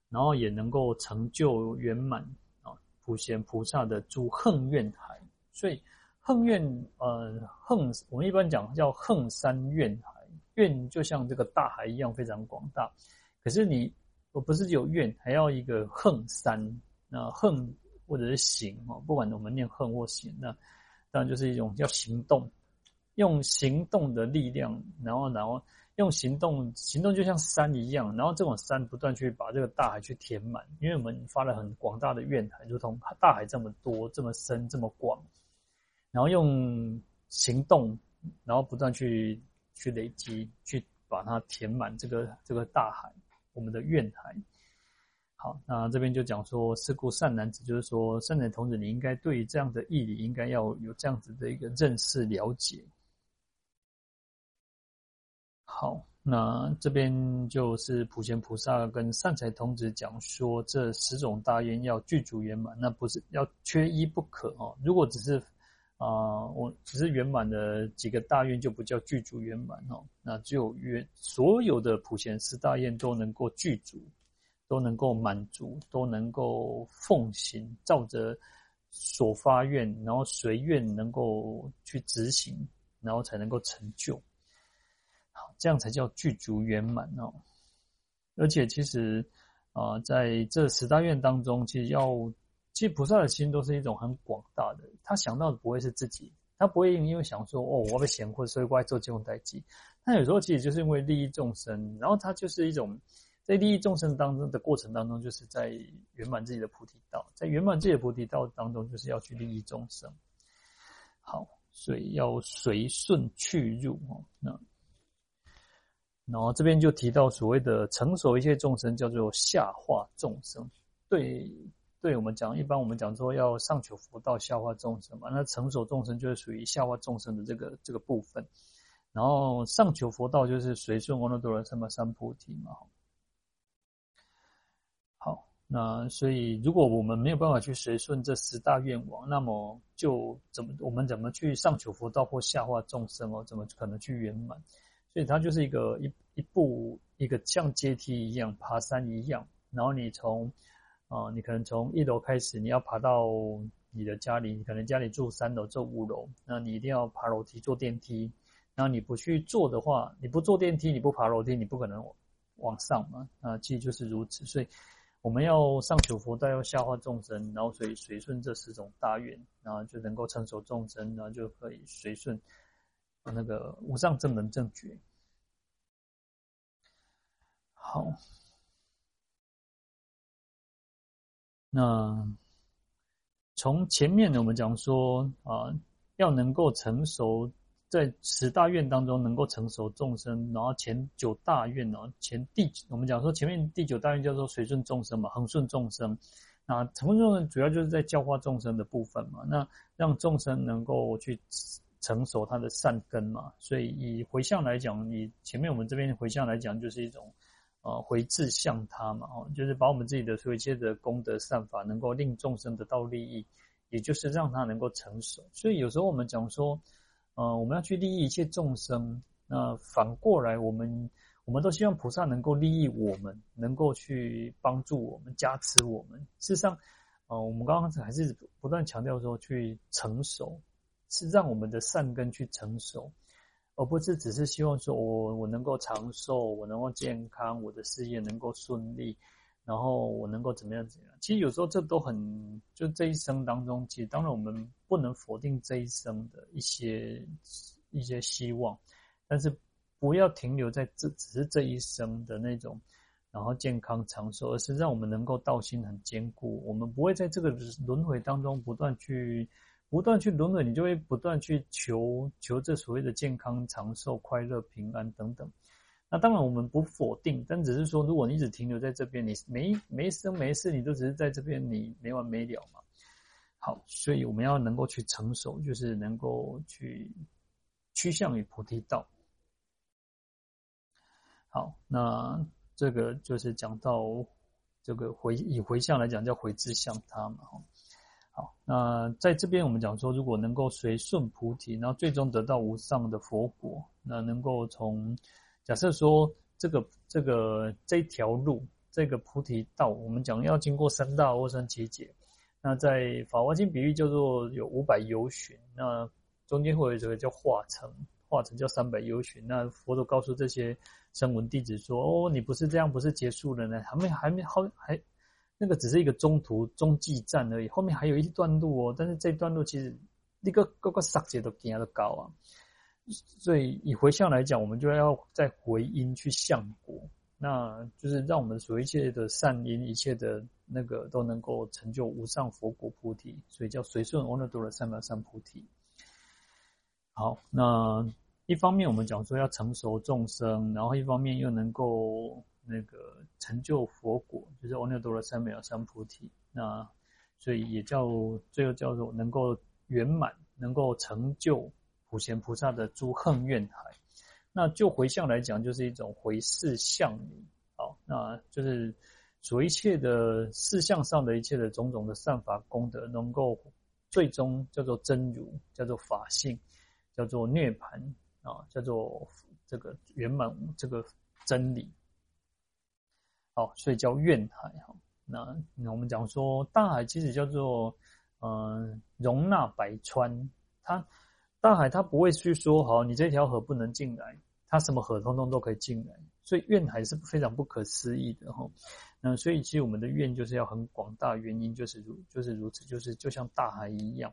然后也能够成就圆满啊，普贤菩萨的诸横愿海。所以横愿呃横，我们一般讲叫横三怨海，愿就像这个大海一样非常广大，可是你。我不是有愿，还要一个横三，那横或者是行哦，不管我们念横或行，那当然就是一种叫行动，用行动的力量，然后然后用行动，行动就像山一样，然后这种山不断去把这个大海去填满，因为我们发了很广大的愿海，如同大海这么多、这么深、这么广，然后用行动，然后不断去去累积，去把它填满这个这个大海。我们的愿海，好，那这边就讲说，是故善男子，就是说，善男童子，你应该对这样的义理，应该要有这样子的一个认识了解。好，那这边就是普贤菩萨跟善财童子讲说，这十种大愿要具足圆满，那不是要缺一不可哦。如果只是啊、我只是圆满的几个大愿就不叫具足圆满哦。那只有愿所有的普贤十大愿都能够具足，都能够满足，都能够奉行，照着所发愿，然后随愿能够去执行，然后才能够成就。这样才叫具足圆满哦。而且其实啊、在这十大愿当中，其实要。其实菩萨的心都是一种很广大的，他想到的不会是自己，他不会因为想说哦，我被贤惠，所以过来做这种代际。他有时候其实就是因为利益众生，然后他就是一种在利益众生当中的过程当中，就是在圆满自己的菩提道，在圆满自己的菩提道当中，就是要去利益众生。好，所以要随顺去入哦。那然后这边就提到所谓的成熟一切众生，叫做下化众生，对。对我们讲，一般我们讲说要上求佛道，下化众生嘛。那成熟众生就是属于下化众生的这个这个部分，然后上求佛道就是随顺阿耨多罗三藐三菩提嘛。好，那所以如果我们没有办法去随顺这十大愿望，那么就怎么我们怎么去上求佛道或下化众生哦？怎么可能去圆满？所以它就是一个一一步一个像阶梯一样爬山一样，然后你从。啊，你可能从一楼开始，你要爬到你的家里，你可能家里住三楼、住五楼，那你一定要爬楼梯、坐电梯。那你不去坐的话，你不坐电梯，你不爬楼梯，你不可能往上嘛。啊，其实就是如此。所以我们要上求佛道，要下化众生，然后所以随顺这十种大愿，然后就能够成熟众生，然后就可以随顺那个无上正等正觉。好。那从前面呢，我们讲说啊，要能够成熟，在十大愿当中能够成熟众生，然后前九大愿呢，前第我们讲说前面第九大愿叫做随顺众生嘛，恒顺众生。那成顺众生主要就是在教化众生的部分嘛，那让众生能够去成熟它的善根嘛。所以以回向来讲，以前面我们这边回向来讲，就是一种。呃，回志向他嘛，哦，就是把我们自己的所有一切的功德善法，能够令众生得到利益，也就是让他能够成熟。所以有时候我们讲说，呃，我们要去利益一切众生，那反过来，我们我们都希望菩萨能够利益我们，能够去帮助我们，加持我们。事实上，呃，我们刚刚还是不断强调说，去成熟，是让我们的善根去成熟。而不是只是希望说我我能够长寿，我能够健康，我的事业能够顺利，然后我能够怎么样怎么样。其实有时候这都很，就这一生当中，其实当然我们不能否定这一生的一些一些希望，但是不要停留在这只是这一生的那种，然后健康长寿，而是让我们能够道心很坚固，我们不会在这个轮回当中不断去。不断去轮回，你就会不断去求求这所谓的健康、长寿、快乐、平安等等。那当然我们不否定，但只是说，如果你只停留在这边，你没没生没世，你都只是在这边，你没完没了嘛。好，所以我们要能够去成熟，就是能够去趋向于菩提道。好，那这个就是讲到这个回以回向来讲叫回志向他嘛，好，那在这边我们讲说，如果能够随顺菩提，然后最终得到无上的佛果，那能够从假设说这个这个这条路，这个菩提道，我们讲要经过三大阿僧只劫，那在法华经比喻叫做有五百由旬，那中间会有这个叫化城，化城叫三百由旬，那佛陀告诉这些声闻弟子说：哦，你不是这样，不是结束了呢，还没还没好还。那个只是一个中途中继站而已，后面还有一段路哦。但是这段路其实那个各个刹界都更的高啊。所以以回向来讲，我们就要在回因去向果，那就是让我们所一切的善因，一切的那个都能够成就无上佛果菩提，所以叫随顺阿耨多罗三藐三菩提。好，那一方面我们讲说要成熟众生，然后一方面又能够。那个成就佛果，就是阿耨多罗三藐三菩提。那所以也叫最后叫做能够圆满，能够成就普贤菩萨的诸横愿海。那就回向来讲，就是一种回事向你。好，那就是所一切的事项上的一切的种种的善法功德，能够最终叫做真如，叫做法性，叫做涅槃啊，叫做这个圆满这个真理。好，所以叫怨海哈。那那我们讲说大海其实叫做嗯、容纳百川，它大海它不会去说好你这条河不能进来，它什么河通通都可以进来，所以怨海是非常不可思议的哈。那所以其实我们的愿就是要很广大，原因就是如就是如此，就是就像大海一样。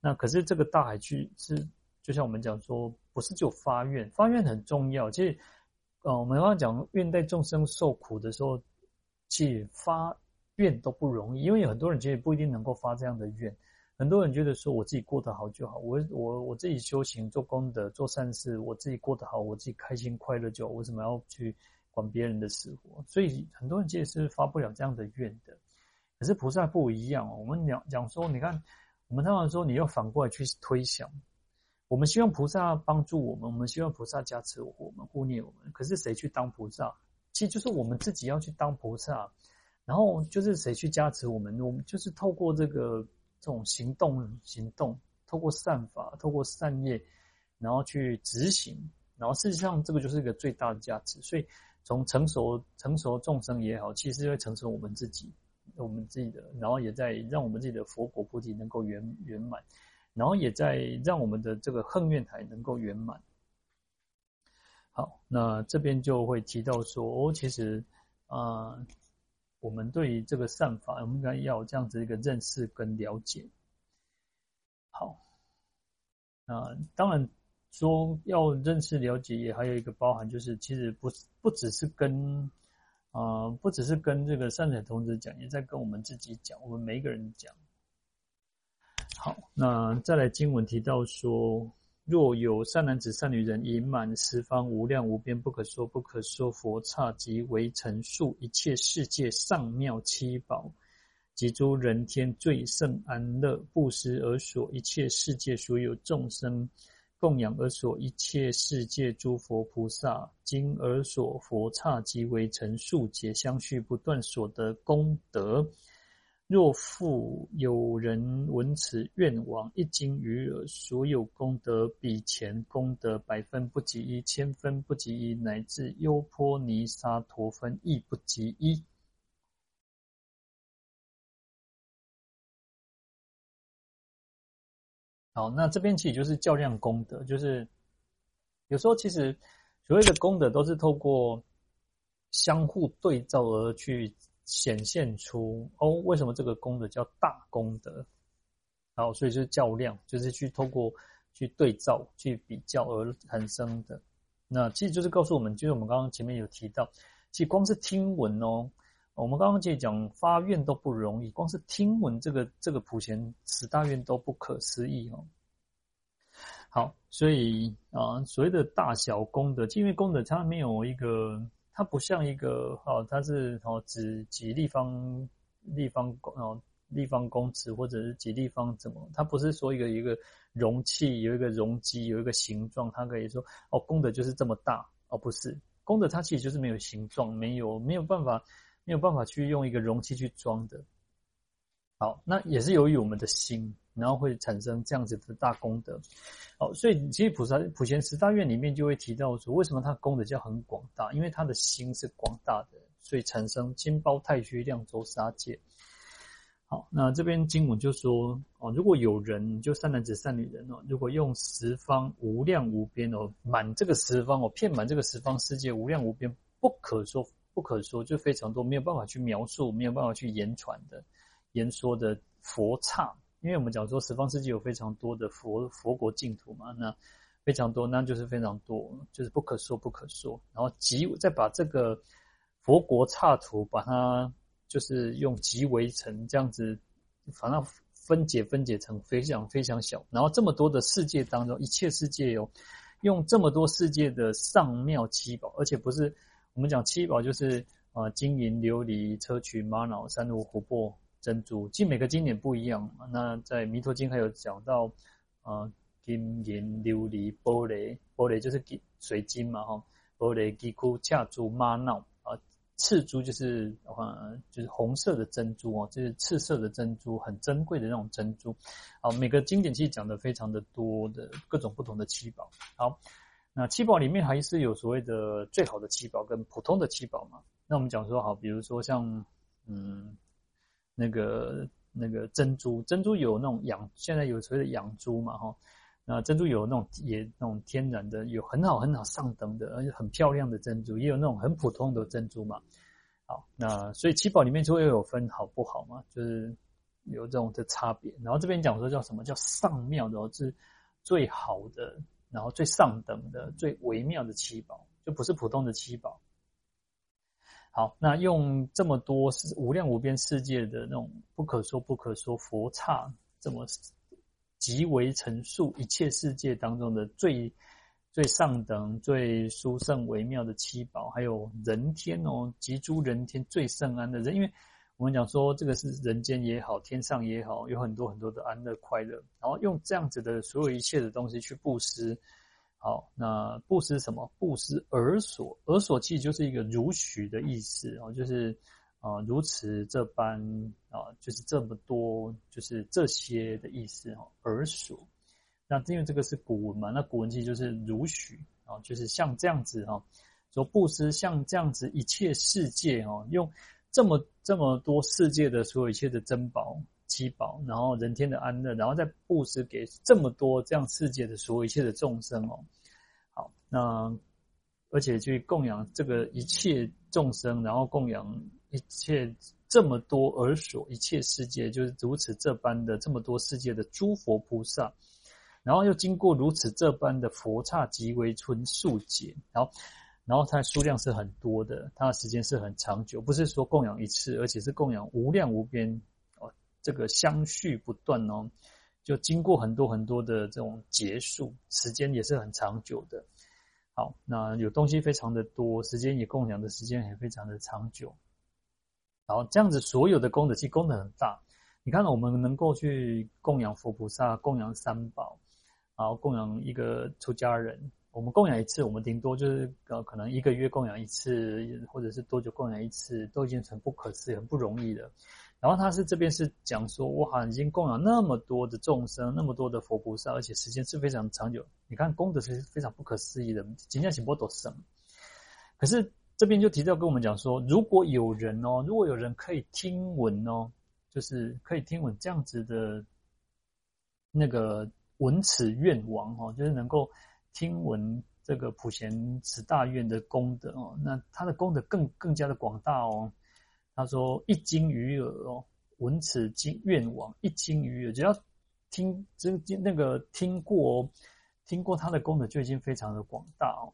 那可是这个大海去是就像我们讲说，不是就发愿，发愿很重要，其实。哦，我们刚刚讲愿代众生受苦的时候，去发愿都不容易，因为有很多人其实不一定能够发这样的愿。很多人觉得说我自己过得好就好，我我我自己修行做功德做善事，我自己过得好，我自己开心快乐就好，为什么要去管别人的死活？所以很多人其实是发不了这样的愿的。可是菩萨不一样哦，我们讲讲说，你看，我们通常说你要反过来去推想。我们希望菩萨帮助我们，我们希望菩萨加持我们、护念我们。可是谁去当菩萨？其实就是我们自己要去当菩萨。然后就是谁去加持我们？我们就是透过这个这种行动、行动，透过善法、透过善业，然后去执行。然后事实上，这个就是一个最大的价值。所以从成熟、成熟众生也好，其实会成熟我们自己，我们自己的，然后也在让我们自己的佛果菩提能够圆圆满。然后也在让我们的这个横愿台能够圆满。好，那这边就会提到说，哦，其实啊、我们对于这个善法，我们应该要有这样子一个认识跟了解。好，那当然说要认识了解，也还有一个包含，就是其实不不只是跟啊、不只是跟这个善财童子讲，也在跟我们自己讲，我们每一个人讲。好，那再来经文提到说，若有善男子、善女人，以满十方无量无边不可说不可说佛刹即为成数一切世界上妙七宝，及诸人天最胜安乐布施而所一切世界所有众生供养而所一切世界诸佛菩萨经而所佛刹即为成数解相续不断所得功德。若复有人闻此愿往一经于耳，所有功德比前功德百分不及一，千分不及一，乃至优波尼沙陀分亦不及一。好，那这边其实就是较量功德，就是有时候其实所谓的功德都是透过相互对照而去。显现出哦，为什么这个功德叫大功德？好，所以就是较量，就是去透过去对照、去比较而产生的。那其实就是告诉我们，就是我们刚刚前面有提到，其实光是听闻哦，我们刚刚其实讲发愿都不容易，光是听闻这个这个普贤十大愿都不可思议哦。好，所以啊，所谓的大小功德，因为功德它没有一个。它不像一个哦，它是哦，指几立方立方公哦，立方公尺或者是几立方怎么？它不是说一个一个容器有一个容积有一个形状，它可以说哦，功德就是这么大哦，不是，功德它其实就是没有形状，没有没有办法没有办法去用一个容器去装的。好，那也是由于我们的心，然后会产生这样子的大功德。好，所以其实普萨普贤十大愿里面就会提到说，为什么它功德叫很广大？因为它的心是广大的，所以产生金包太虚量周沙界。好，那这边经文就说哦，如果有人就善男子、善女人哦，如果用十方无量无边哦，满这个十方哦，遍满这个十方世界无量无边，不可说不可说，就非常多，没有办法去描述，没有办法去言传的。言说的佛刹，因为我们讲说十方世界有非常多的佛佛国净土嘛，那非常多，那就是非常多，就是不可说不可说。然后集再把这个佛国刹土，把它就是用集为成这样子，反正分解分解成非常非常小。然后这么多的世界当中，一切世界有用这么多世界的上妙七宝，而且不是我们讲七宝，就是啊金银琉璃砗磲玛瑙珊瑚琥珀。珍珠，其实每个经典不一样。那在《弥陀经》还有讲到，呃，金银琉璃玻璃，玻璃就是金水晶嘛，哈，玻璃金箍恰珠玛瑙啊，赤珠就是呃就是红色的珍珠哦，就是赤色的珍珠，很珍贵的那种珍珠。好，每个经典其实讲的非常的多的各种不同的七宝。好，那七宝里面还是有所谓的最好的七宝跟普通的七宝嘛。那我们讲说好，比如说像嗯。那个那个珍珠，珍珠有那种养，现在有所谓的养珠嘛，哈，那珍珠有那种也那种天然的，有很好很好上等的，而且很漂亮的珍珠，也有那种很普通的珍珠嘛。好，那所以七宝里面就会有分好不好嘛，就是有这种的差别。然后这边讲说叫什么叫上妙的哦，是最好的，然后最上等的，最微妙的七宝，就不是普通的七宝。好，那用这么多无量无边世界的那种不可说不可说佛刹，这么极为陈述一切世界当中的最最上等、最殊胜微妙的七宝，还有人天哦，极诸人天最圣安的人，因为我们讲说这个是人间也好，天上也好，有很多很多的安乐快乐，然后用这样子的所有一切的东西去布施。好，那布施什么？布施尔所，尔所其实就是一个如许的意思哦，就是啊、如此这般啊、就是这么多，就是这些的意思哦。尔所，那因为这个是古文嘛，那古文其实就是如许啊，就是像这样子哈，说布施像这样子一切世界哦，用这么这么多世界的所有一切的珍宝。七宝，然后人天的安乐，然后再布施给这么多这样世界的所有一切的众生哦。好，那而且去供养这个一切众生，然后供养一切这么多而所一切世界，就是如此这般的这么多世界的诸佛菩萨，然后又经过如此这般的佛刹极为纯数劫，然后然后它的数量是很多的，它的时间是很长久，不是说供养一次，而且是供养无量无边。这个相续不断哦，就经过很多很多的这种结束，时间也是很长久的。好，那有东西非常的多，时间也供养的时间也非常的长久。然后这样子，所有的功德其实功德很大。你看，我们能够去供养佛菩萨，供养三宝，然后供养一个出家人，我们供养一次，我们顶多就是呃，可能一个月供养一次，或者是多久供养一次，都已经很不可思议、很不容易了。然后他是这边是讲说，我好像已经供养那么多的众生，那么多的佛菩萨，而且时间是非常长久。你看功德是非常不可思议的，尽量请波多生。可是这边就提到跟我们讲说，如果有人哦，如果有人可以听闻哦，就是可以听闻这样子的，那个闻此愿王哦，就是能够听闻这个普贤十大愿的功德哦，那他的功德更更加的广大哦。他说：“一经于耳哦，闻此经愿王一经于耳，只要听这那个听过哦，听过他的功德就已经非常的广大哦。”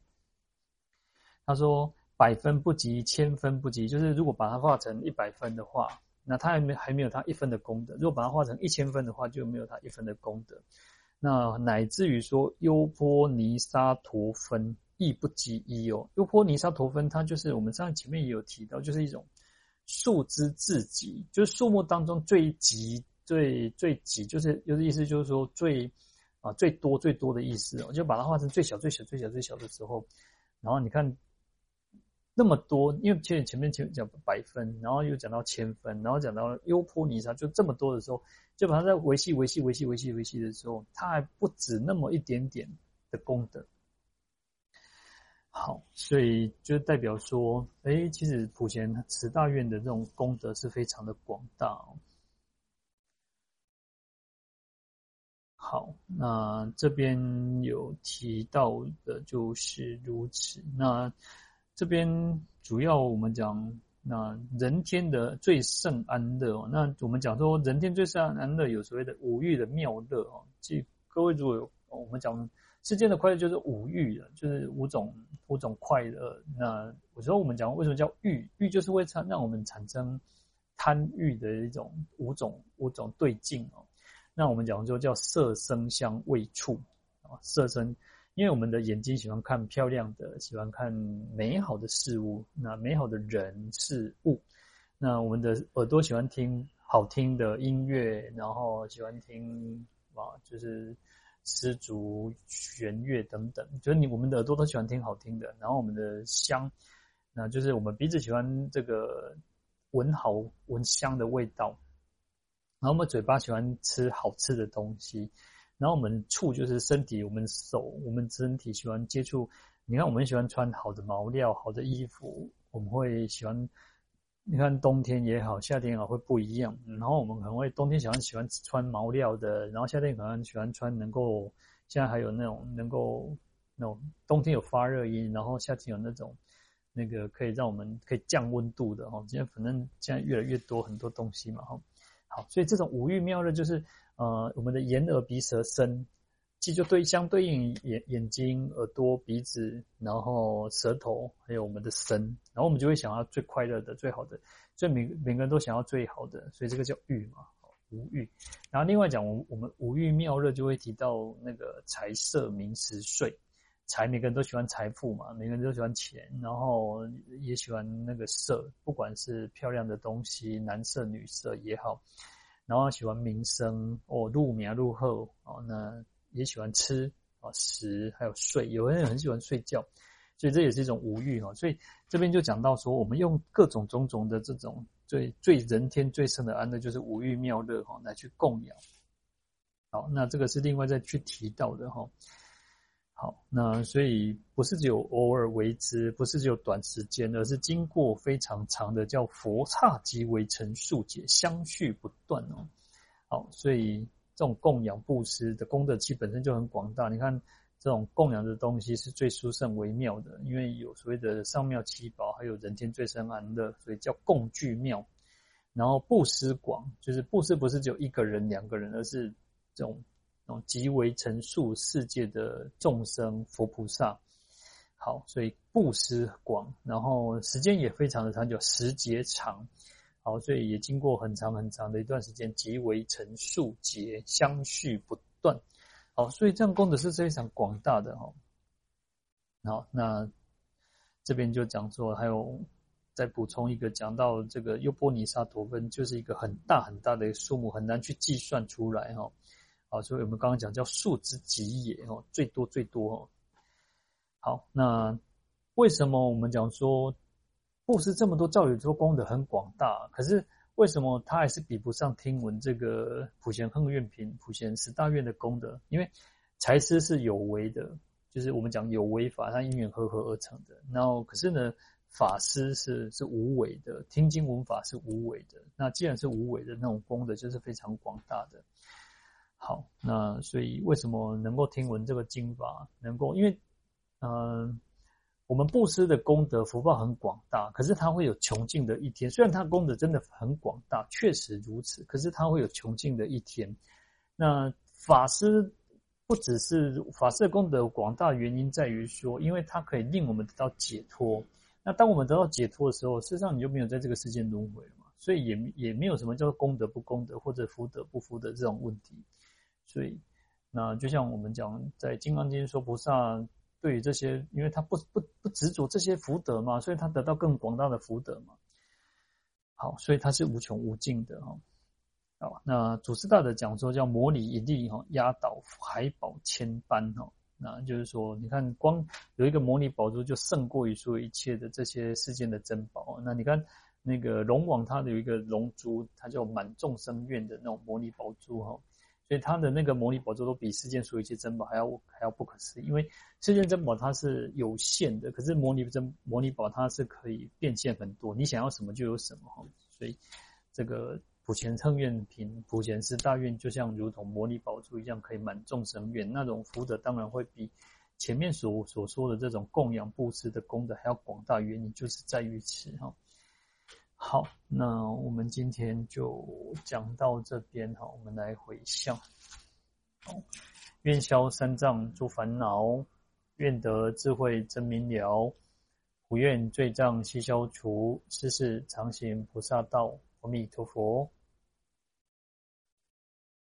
他说：“百分不及，千分不及，就是如果把它化成一百分的话，那他还没还没有他一分的功德；如果把它化成一千分的话，就没有他一分的功德。那乃至于说优波尼沙陀分亦不及一哦，优波尼沙陀分，它就是我们上前面也有提到，就是一种。”数之至极，就是数目当中最极、最最极，就是有的意思，就是说最啊最多最多的意思我，就把它画成最小、最小、最小、最小的时候，然后你看那么多，因为前前面前讲百分，然后又讲到千分，然后讲到优坡尼沙，就这么多的时候，就把它在维系维系维系维系维系的时候，它还不止那么一点点的功德。好，所以就代表说，哎，其实普贤十大愿的这种功德是非常的广大。好，那这边有提到的就是如此。那这边主要我们讲，那人天的最胜安乐。那我们讲说，人天最胜安乐有所谓的五欲的妙乐哦。即各位如果有我们讲。世间的快乐就是五欲的，就是五种五种快乐。那有时候我们讲为什么叫欲？欲就是会产让我们产生贪欲的一种五种五种对境哦。那我们讲说叫色声香味触啊，色声，因为我们的眼睛喜欢看漂亮的，喜欢看美好的事物，那美好的人事物。那我们的耳朵喜欢听好听的音乐，然后喜欢听啊，就是。丝竹、弦乐等等，就是你我们的耳朵都喜欢听好听的，然后我们的香，那就是我们鼻子喜欢这个闻好闻香的味道，然后我们嘴巴喜欢吃好吃的东西，然后我们触就是身体，我们手我们身体喜欢接触，你看我们喜欢穿好的毛料、好的衣服，我们会喜欢。你看冬天也好，夏天也好，会不一样。然后我们可能会冬天喜欢喜欢穿毛料的，然后夏天可能喜欢穿能够，现在还有那种能够那种冬天有发热衣，然后夏天有那种那个可以让我们可以降温度的哈。今天反正现在越来越多很多东西嘛哈。好，所以这种五欲妙乐就是呃我们的眼耳鼻舌身。其实就对相对应眼眼睛、耳朵、鼻子，然后舌头，还有我们的身，然后我们就会想要最快乐的、最好的，所以每每个人都想要最好的，所以这个叫欲嘛，无欲。然后另外讲，我我们五欲妙乐就会提到那个财色名食睡，财每个人都喜欢财富嘛，每个人都喜欢钱，然后也喜欢那个色，不管是漂亮的东西，男色女色也好，然后喜欢名声哦，入名入后哦，那。也喜欢吃啊食，还有睡，有人很喜欢睡觉，所以这也是一种五欲哈。所以这边就讲到说，我们用各种种种的这种最最人天最胜的安乐，就是五欲妙乐哈，来去供养。好，那这个是另外再去提到的哈。好，那所以不是只有偶尔为之，不是只有短时间，而是经过非常长的叫佛刹即为成数劫，相续不断哦。好，所以。这种供养布施的功德其本身就很广大。你看，这种供养的东西是最殊胜微妙的，因为有所谓的上妙七宝，还有人间最胜安乐，所以叫共具妙。然后布施广，就是布施不是只有一个人、两个人，而是这种这种即为成数世界的众生佛菩萨。好，所以布施广，然后时间也非常的长久，时节长。好，所以也经过很长很长的一段时间，即为成数劫，相续不断。好，所以这样功德是非常广大的哈。好，那这边就讲说，还有再补充一个，讲到这个优波尼沙陀分，就是一个很大很大的数目，很难去计算出来哈。好，所以我们刚刚讲叫数之极也哦，最多最多哦。好，那为什么我们讲说？布施这么多，照理说功德很广大，可是为什么他还是比不上听闻这个普贤行愿品、普贤十大愿的功德？因为财施是有为的，就是我们讲有为法，它因缘和合而成的。然后可是呢，法师是是无为的，听经闻法是无为的。那既然是无为的，那种功德就是非常广大的。好，那所以为什么能够听闻这个经法，能够因为嗯。我们布施的功德福报很广大，可是它会有穷尽的一天。虽然它功德真的很广大，确实如此，可是它会有穷尽的一天。那法师不只是法师的功德广大，原因在于说，因为它可以令我们得到解脱。那当我们得到解脱的时候，事实上你就没有在这个世间轮回了嘛，所以也也没有什么叫做功德不功德或者福德不福德这种问题。所以，那就像我们讲在《金刚经》说菩萨。对于这些，因为他不不不执着这些福德嘛，所以他得到更广大的福德嘛。好，所以他是无穷无尽的哈。好，那祖师大的讲说叫摩尼一粒哈，压倒海宝千般哈。那就是说，你看光有一个摩尼宝珠就胜过于所有一切的这些世间的珍宝。那你看那个龙王，他有一个龙珠，它叫满众生愿的那种摩尼宝珠哈。所以它的那个摩尼宝珠都比世间所有一切珍宝还要还要不可思议，因为世间珍宝它是有限的，可是摩尼珍摩尼宝它是可以变现很多，你想要什么就有什么哈。所以这个普贤乘愿品、普贤是大愿，就像如同摩尼宝珠一样，可以满众生愿，那种福德当然会比前面所所说的这种供养布施的功德还要广大，原因就是在于此哈。好，那我们今天就讲到这边哈，我们来回向。哦，愿消三藏诸烦恼，愿得智慧真明了，不愿罪障悉消除，世世常行菩萨道。阿弥陀佛。